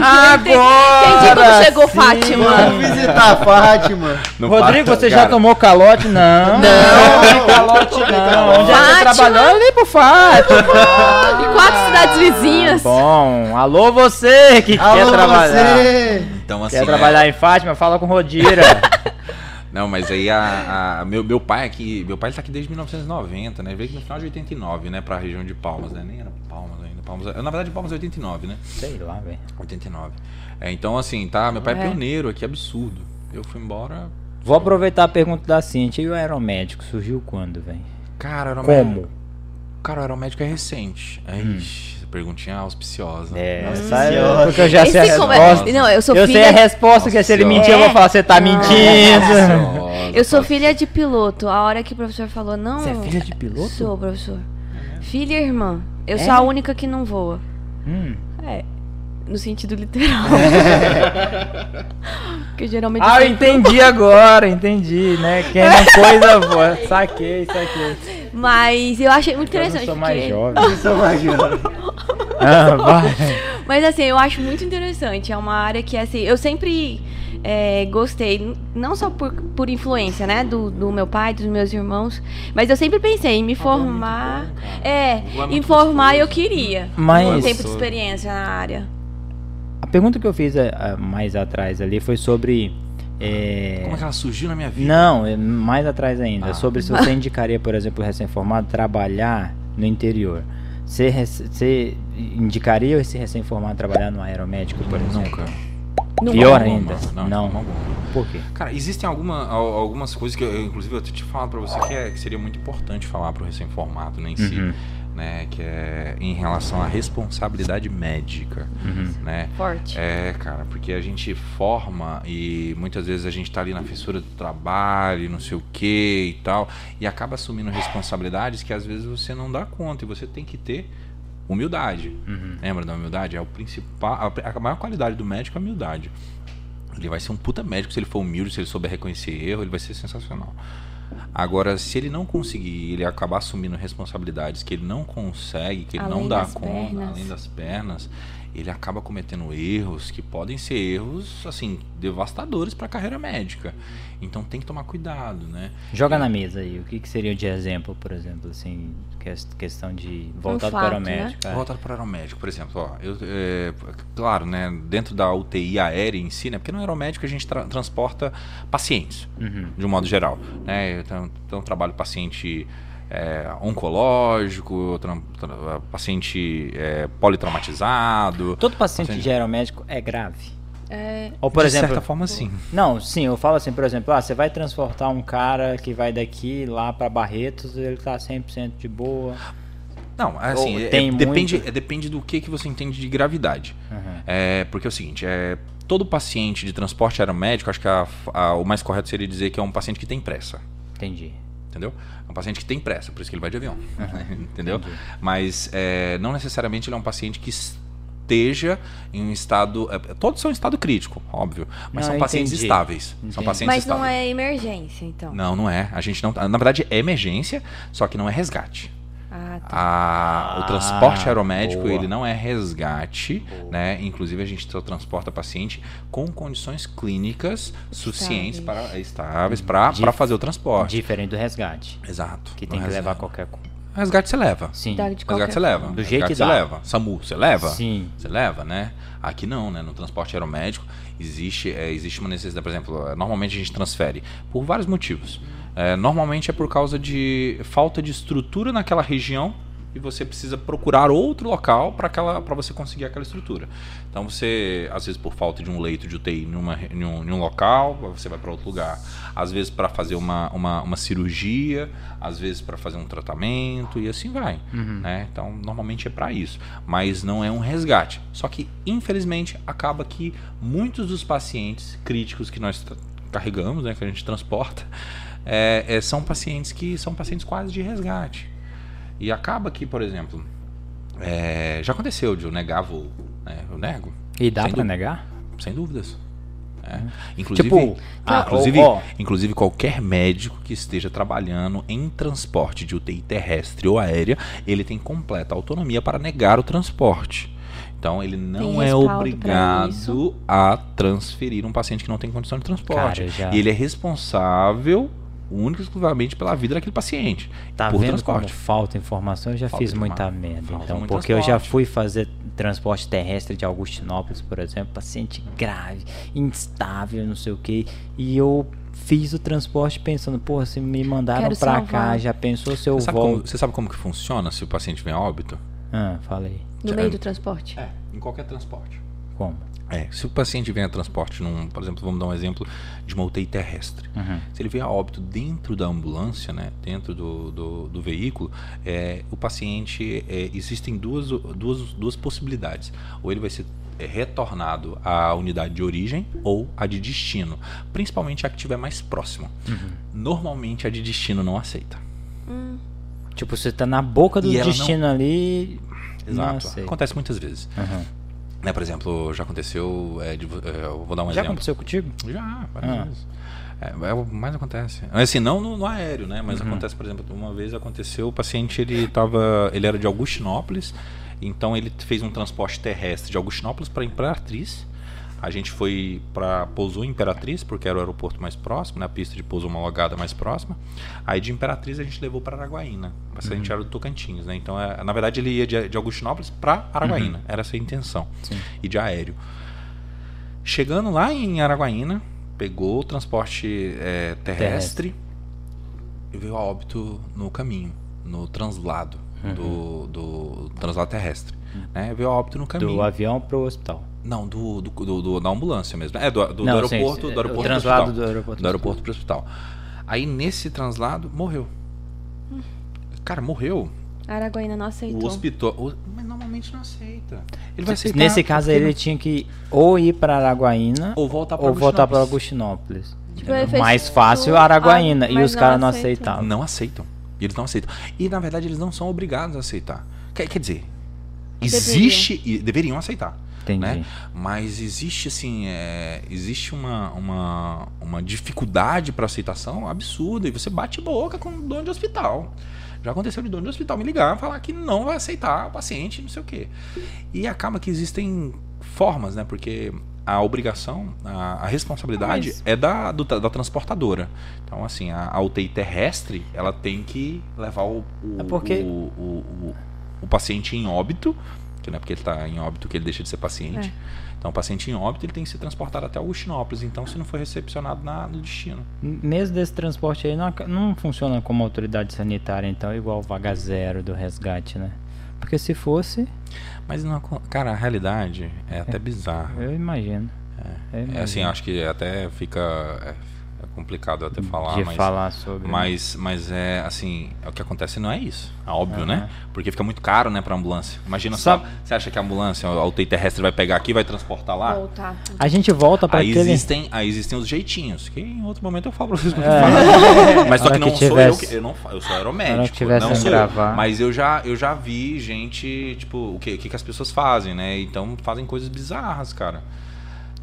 Ah, que entendi- entendi Agora como chegou sim. Fátima. Vamos visitar a Fátima. Não Rodrigo, fala- você já cara, tomou calote? Não. Não, tem calote não. Onde é que você Fátima. trabalhou? Eu nem pro Fátima. E quatro cidades vizinhas. Bom, alô você que quer Alô, trabalhar. você! Então, assim. Quer é- trabalhar em Fátima? Fala com Rodira. Não, mas aí a, a- meu, meu pai aqui, meu pai ele tá aqui desde 1990, né? Veio aqui no final de 89, né, pra região de Palmas, né? Nem era Palmas ainda. Palmas, na verdade, Palmas é 89, né? Sei lá, velho. 89. É, então assim, tá, meu pai é, É. pioneiro aqui, absurdo. Eu fui embora, Vou aproveitar a pergunta da Cintia. E o aeromédico surgiu quando, velho? cara, era Como? Cara, o aeromédico é recente. É, ixi, essa perguntinha auspiciosa. É, essa é porque eu já sei a Esse como é- resposta. Não, eu sou eu filha. sei a resposta, que se ele mentir, eu vou falar, você tá mentindo. Auspiciosa, Eu sou filha de piloto. A hora que o professor falou, não. Você é filha de piloto? Sou, professor. Filha e irmã. Eu É? sou a única que não voa. Hum. É. No sentido literal. Porque geralmente. Ah, eu entendi agora, entendi, né? Quem não coisa boa. Saquei, saquei. Mas eu achei muito Eu não interessante. sou mais porque- jovem. Sou mais jovem. Ah, vai. Mas assim, eu acho muito interessante. É uma área que, assim, eu sempre é, gostei, não só por, por influência, né, do, do meu pai, dos meus irmãos, mas eu sempre pensei em me formar. É, em formar eu queria. Mas- Um tempo de experiência na área. A pergunta que eu fiz é, ah, mais atrás ali foi sobre. é, Como é que ela surgiu na minha vida? Não, é mais atrás ainda. Ah. Sobre se você indicaria, por exemplo, o recém-formado trabalhar no interior. Você, você indicaria esse recém-formado trabalhar no aeromédico, por exemplo? Nunca. Pior Não, ainda. não, Não. alguma. Por quê? Cara, existem alguma, al- algumas coisas que, eu, inclusive, eu tinha falado pra você que, é, que seria muito importante falar pro recém-formado, né, em si, Uhum. Né, que é em relação à responsabilidade médica, Uhum. né, Forte. É, cara, porque a gente forma e muitas vezes a gente tá ali na fissura do trabalho, não sei o que e tal, e acaba assumindo responsabilidades que às vezes você não dá conta e você tem que ter humildade. Uhum. Lembra da humildade? É o principal, a, a maior qualidade do médico é a humildade. Ele vai ser um puta médico se ele for humilde, se ele souber reconhecer erro, ele vai ser sensacional. Agora, se ele não conseguir, ele acabar assumindo responsabilidades que ele não consegue, que ele não Além dá das conta, pernas. além das pernas, ele acaba cometendo erros que podem ser erros assim devastadores para a carreira médica. Então tem que tomar cuidado, né? Joga na mesa aí, o que, que seria de exemplo, por exemplo, assim, ques- questão de voltado fato, para o né? médico. é. Voltado para o aeromédico, por exemplo, ó, eu, é, claro, né, dentro da UTI aérea em si, né, porque no aeromédico a gente tra- transporta pacientes, Uhum. de um modo geral, né, então, então eu trabalho paciente é, oncológico, paciente é, politraumatizado, Todo paciente Paciente- de aeromédico é grave. É, Ou por de exemplo, certa forma sim. Não, sim, eu falo assim, por exemplo, ah, você vai transportar um cara que vai daqui lá pra Barretos, ele tá 100% de boa. Não, assim, Ou é- tem é- depende, muito- é- depende do que, que você entende de gravidade. Uhum. É, porque é o seguinte, é, todo paciente de transporte aeromédico, acho que a- a- o mais correto seria dizer que é um paciente que tem pressa. Entendi. Entendeu? É um paciente que tem pressa, por isso que ele vai de avião. entendeu? entendi. Mas é, não necessariamente ele é um paciente que esteja em um estado. é, todos são em estado crítico, óbvio. Mas Não, são pacientes entendi. estáveis. São pacientes mas não é emergência, então. Não, não é. A gente não. Na verdade, é emergência, só que não é resgate. Ah, tá. A- o Ah, transporte aeromédico boa. ele não é resgate, né? Inclusive a gente só transporta paciente com condições clínicas suficientes para estáveis para fazer o transporte. Diferente do resgate, Exato. que tem que resgate. levar qualquer coisa. Resgate você leva. Sim. Resgate você leva. Do jeito que você dá. leva. SAMU, você leva? Sim. Você leva, né? Aqui não, né? No transporte aeromédico existe, é, existe uma necessidade, por exemplo, é, normalmente a gente transfere por vários motivos. É, normalmente é por causa de falta de estrutura naquela região e você precisa procurar outro local para você conseguir aquela estrutura. Então você, às vezes por falta de um leito de UTI numa, em, um, em um local, você vai para outro lugar. Às vezes para fazer uma, uma, uma cirurgia, às vezes para fazer um tratamento e assim vai. Né? Então normalmente é para isso, mas não é um resgate. Só que infelizmente acaba que muitos dos pacientes críticos que nós carregamos, né, que a gente transporta, é, é, são pacientes que são pacientes quase de resgate. E acaba que, por exemplo, é, já aconteceu de eu negar voo. Né? Eu nego, E dá dú- negar? sem dúvidas. É. Inclusive, Tipo, ah, inclusive, ó, ó. inclusive qualquer médico que esteja trabalhando em transporte de UTI terrestre ou aérea, ele tem completa autonomia para negar o transporte. Então ele não é obrigado a transferir um paciente que não tem condição de transporte. Cara, já- E ele é responsável única e exclusivamente pela vida daquele paciente. Tá por vendo transporte. como falta informação? Eu já Falta fiz muita merda. falta Então, porque eu já transporte. fui fazer transporte terrestre de Augustinópolis, por exemplo, paciente grave, instável, não sei o que, e eu fiz o transporte pensando, porra, se me mandaram Quero pra cá, já pensou se eu Você sabe, como, volto? você sabe como que funciona se o paciente vem a óbito? Ah, falei. No meio do transporte. É, em qualquer transporte. Como? É, se o paciente vem a transporte num, por exemplo, vamos dar um exemplo de uma UTI terrestre. Uhum. Se ele vier a óbito dentro da ambulância, né, dentro do, do, do veículo, é, o paciente, é, existem duas, duas, duas possibilidades. Ou ele vai ser é, retornado à unidade de origem ou a de destino, principalmente a que estiver mais próxima. Uhum. Normalmente a de destino não aceita. Tipo, você tá na boca do E ela não- destino ali. Não Exato. Acontece muitas vezes. Uhum. Né, por exemplo, já aconteceu, é, de é, eu vou dar um Já exemplo. aconteceu contigo? Já, várias Ah. vezes. É, é o mais acontece. Assim, não no, no aéreo, né? Uhum. Mas acontece, por exemplo, uma vez aconteceu, o paciente ele tava, ele era de Augustinópolis, então ele fez um transporte terrestre de Augustinópolis para Imperatriz. A gente foi para pousou em Imperatriz, porque era o aeroporto mais próximo, né? A pista de pouso homologada mais próxima. Aí de Imperatriz a gente levou para Araguaína. O paciente Uhum. era do Tocantins, né? Então, é, na verdade, ele ia de, de Augustinópolis para Araguaína. Era essa a intenção. Uhum. Sim. E de aéreo. Chegando lá em Araguaína, pegou o transporte é, terrestre, e veio a óbito no caminho, no translado do, do translado terrestre. Né? Veio a óbito no caminho. Do avião pro hospital. Não, do, do, do- do- da ambulância mesmo. É, do, do, do Não, sim, aeroporto, sim, do aeroporto o pro translado hospital. do aeroporto Do aeroporto pro hospital. Aí nesse translado, morreu. Cara, morreu. Araguaína não O aceitou. hospital. o- mas normalmente não aceita. Ele vai aceitar. Nesse caso ele tinha que ou ir pra Araguaína Ou voltar Augustinópolis. Augustinópolis. Tipo, Mais fácil Araguaína. ah, e mas os caras não aceitou. aceitavam. Não aceitam. E eles não aceitam. E na verdade eles não são obrigados a aceitar. Quer, quer dizer, existe. E deveriam aceitar. Entendi. né? Mas existe assim, é, existe uma, uma, uma dificuldade para aceitação absurda e você bate boca com o dono de hospital. Já aconteceu de dono de hospital me ligar e falar que não vai aceitar o paciente, não sei o quê. E acaba que existem formas, né? Porque a obrigação, a, a responsabilidade Mas- é da, do- da transportadora. Então, assim, a, a UTI terrestre, ela tem que levar o, o, É porque- o, o, o- o paciente em óbito, que não é porque ele está em óbito que ele deixa de ser paciente. Então, o paciente em óbito, ele tem que ser transportado até Augustinópolis. Então, se não for recepcionado na, no destino. Mesmo desse transporte aí não, não funciona como autoridade sanitária, então, igual o vaga zero do resgate, né? Porque se fosse, Mas, não, cara, a realidade é até bizarra. eu imagino. Eu É assim, imagino. acho que até fica é, é complicado até falar, de mas, falar sobre. né? mas, mas é assim, é o que acontece não é isso, é óbvio, Aham. né? Porque fica muito caro, né, pra ambulância. Imagina Sabe- só, você acha que a ambulância, a UTI terrestre vai pegar aqui, e vai transportar lá? Voltar. A gente volta para Aí aquele. existem, aí existem os jeitinhos, que em outro momento eu falo pra vocês É. falar. Mas só que não que sou tivesse- eu que eu não eu sou aeromédico, não que sou gravar. eu. Mas eu já eu já vi gente, tipo, o que, o que que as pessoas fazem, né? Então fazem coisas bizarras, cara.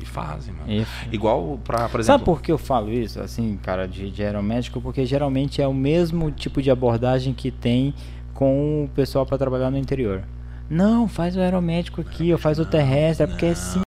E fazem, mano. E- Igual pra, por exemplo, Sabe por que eu falo isso, assim, cara, de, de aeromédico? Porque geralmente é o mesmo tipo de abordagem que tem com o pessoal para trabalhar no interior. Não, faz o aeromédico aqui, ou faz o terrestre, é porque é sim.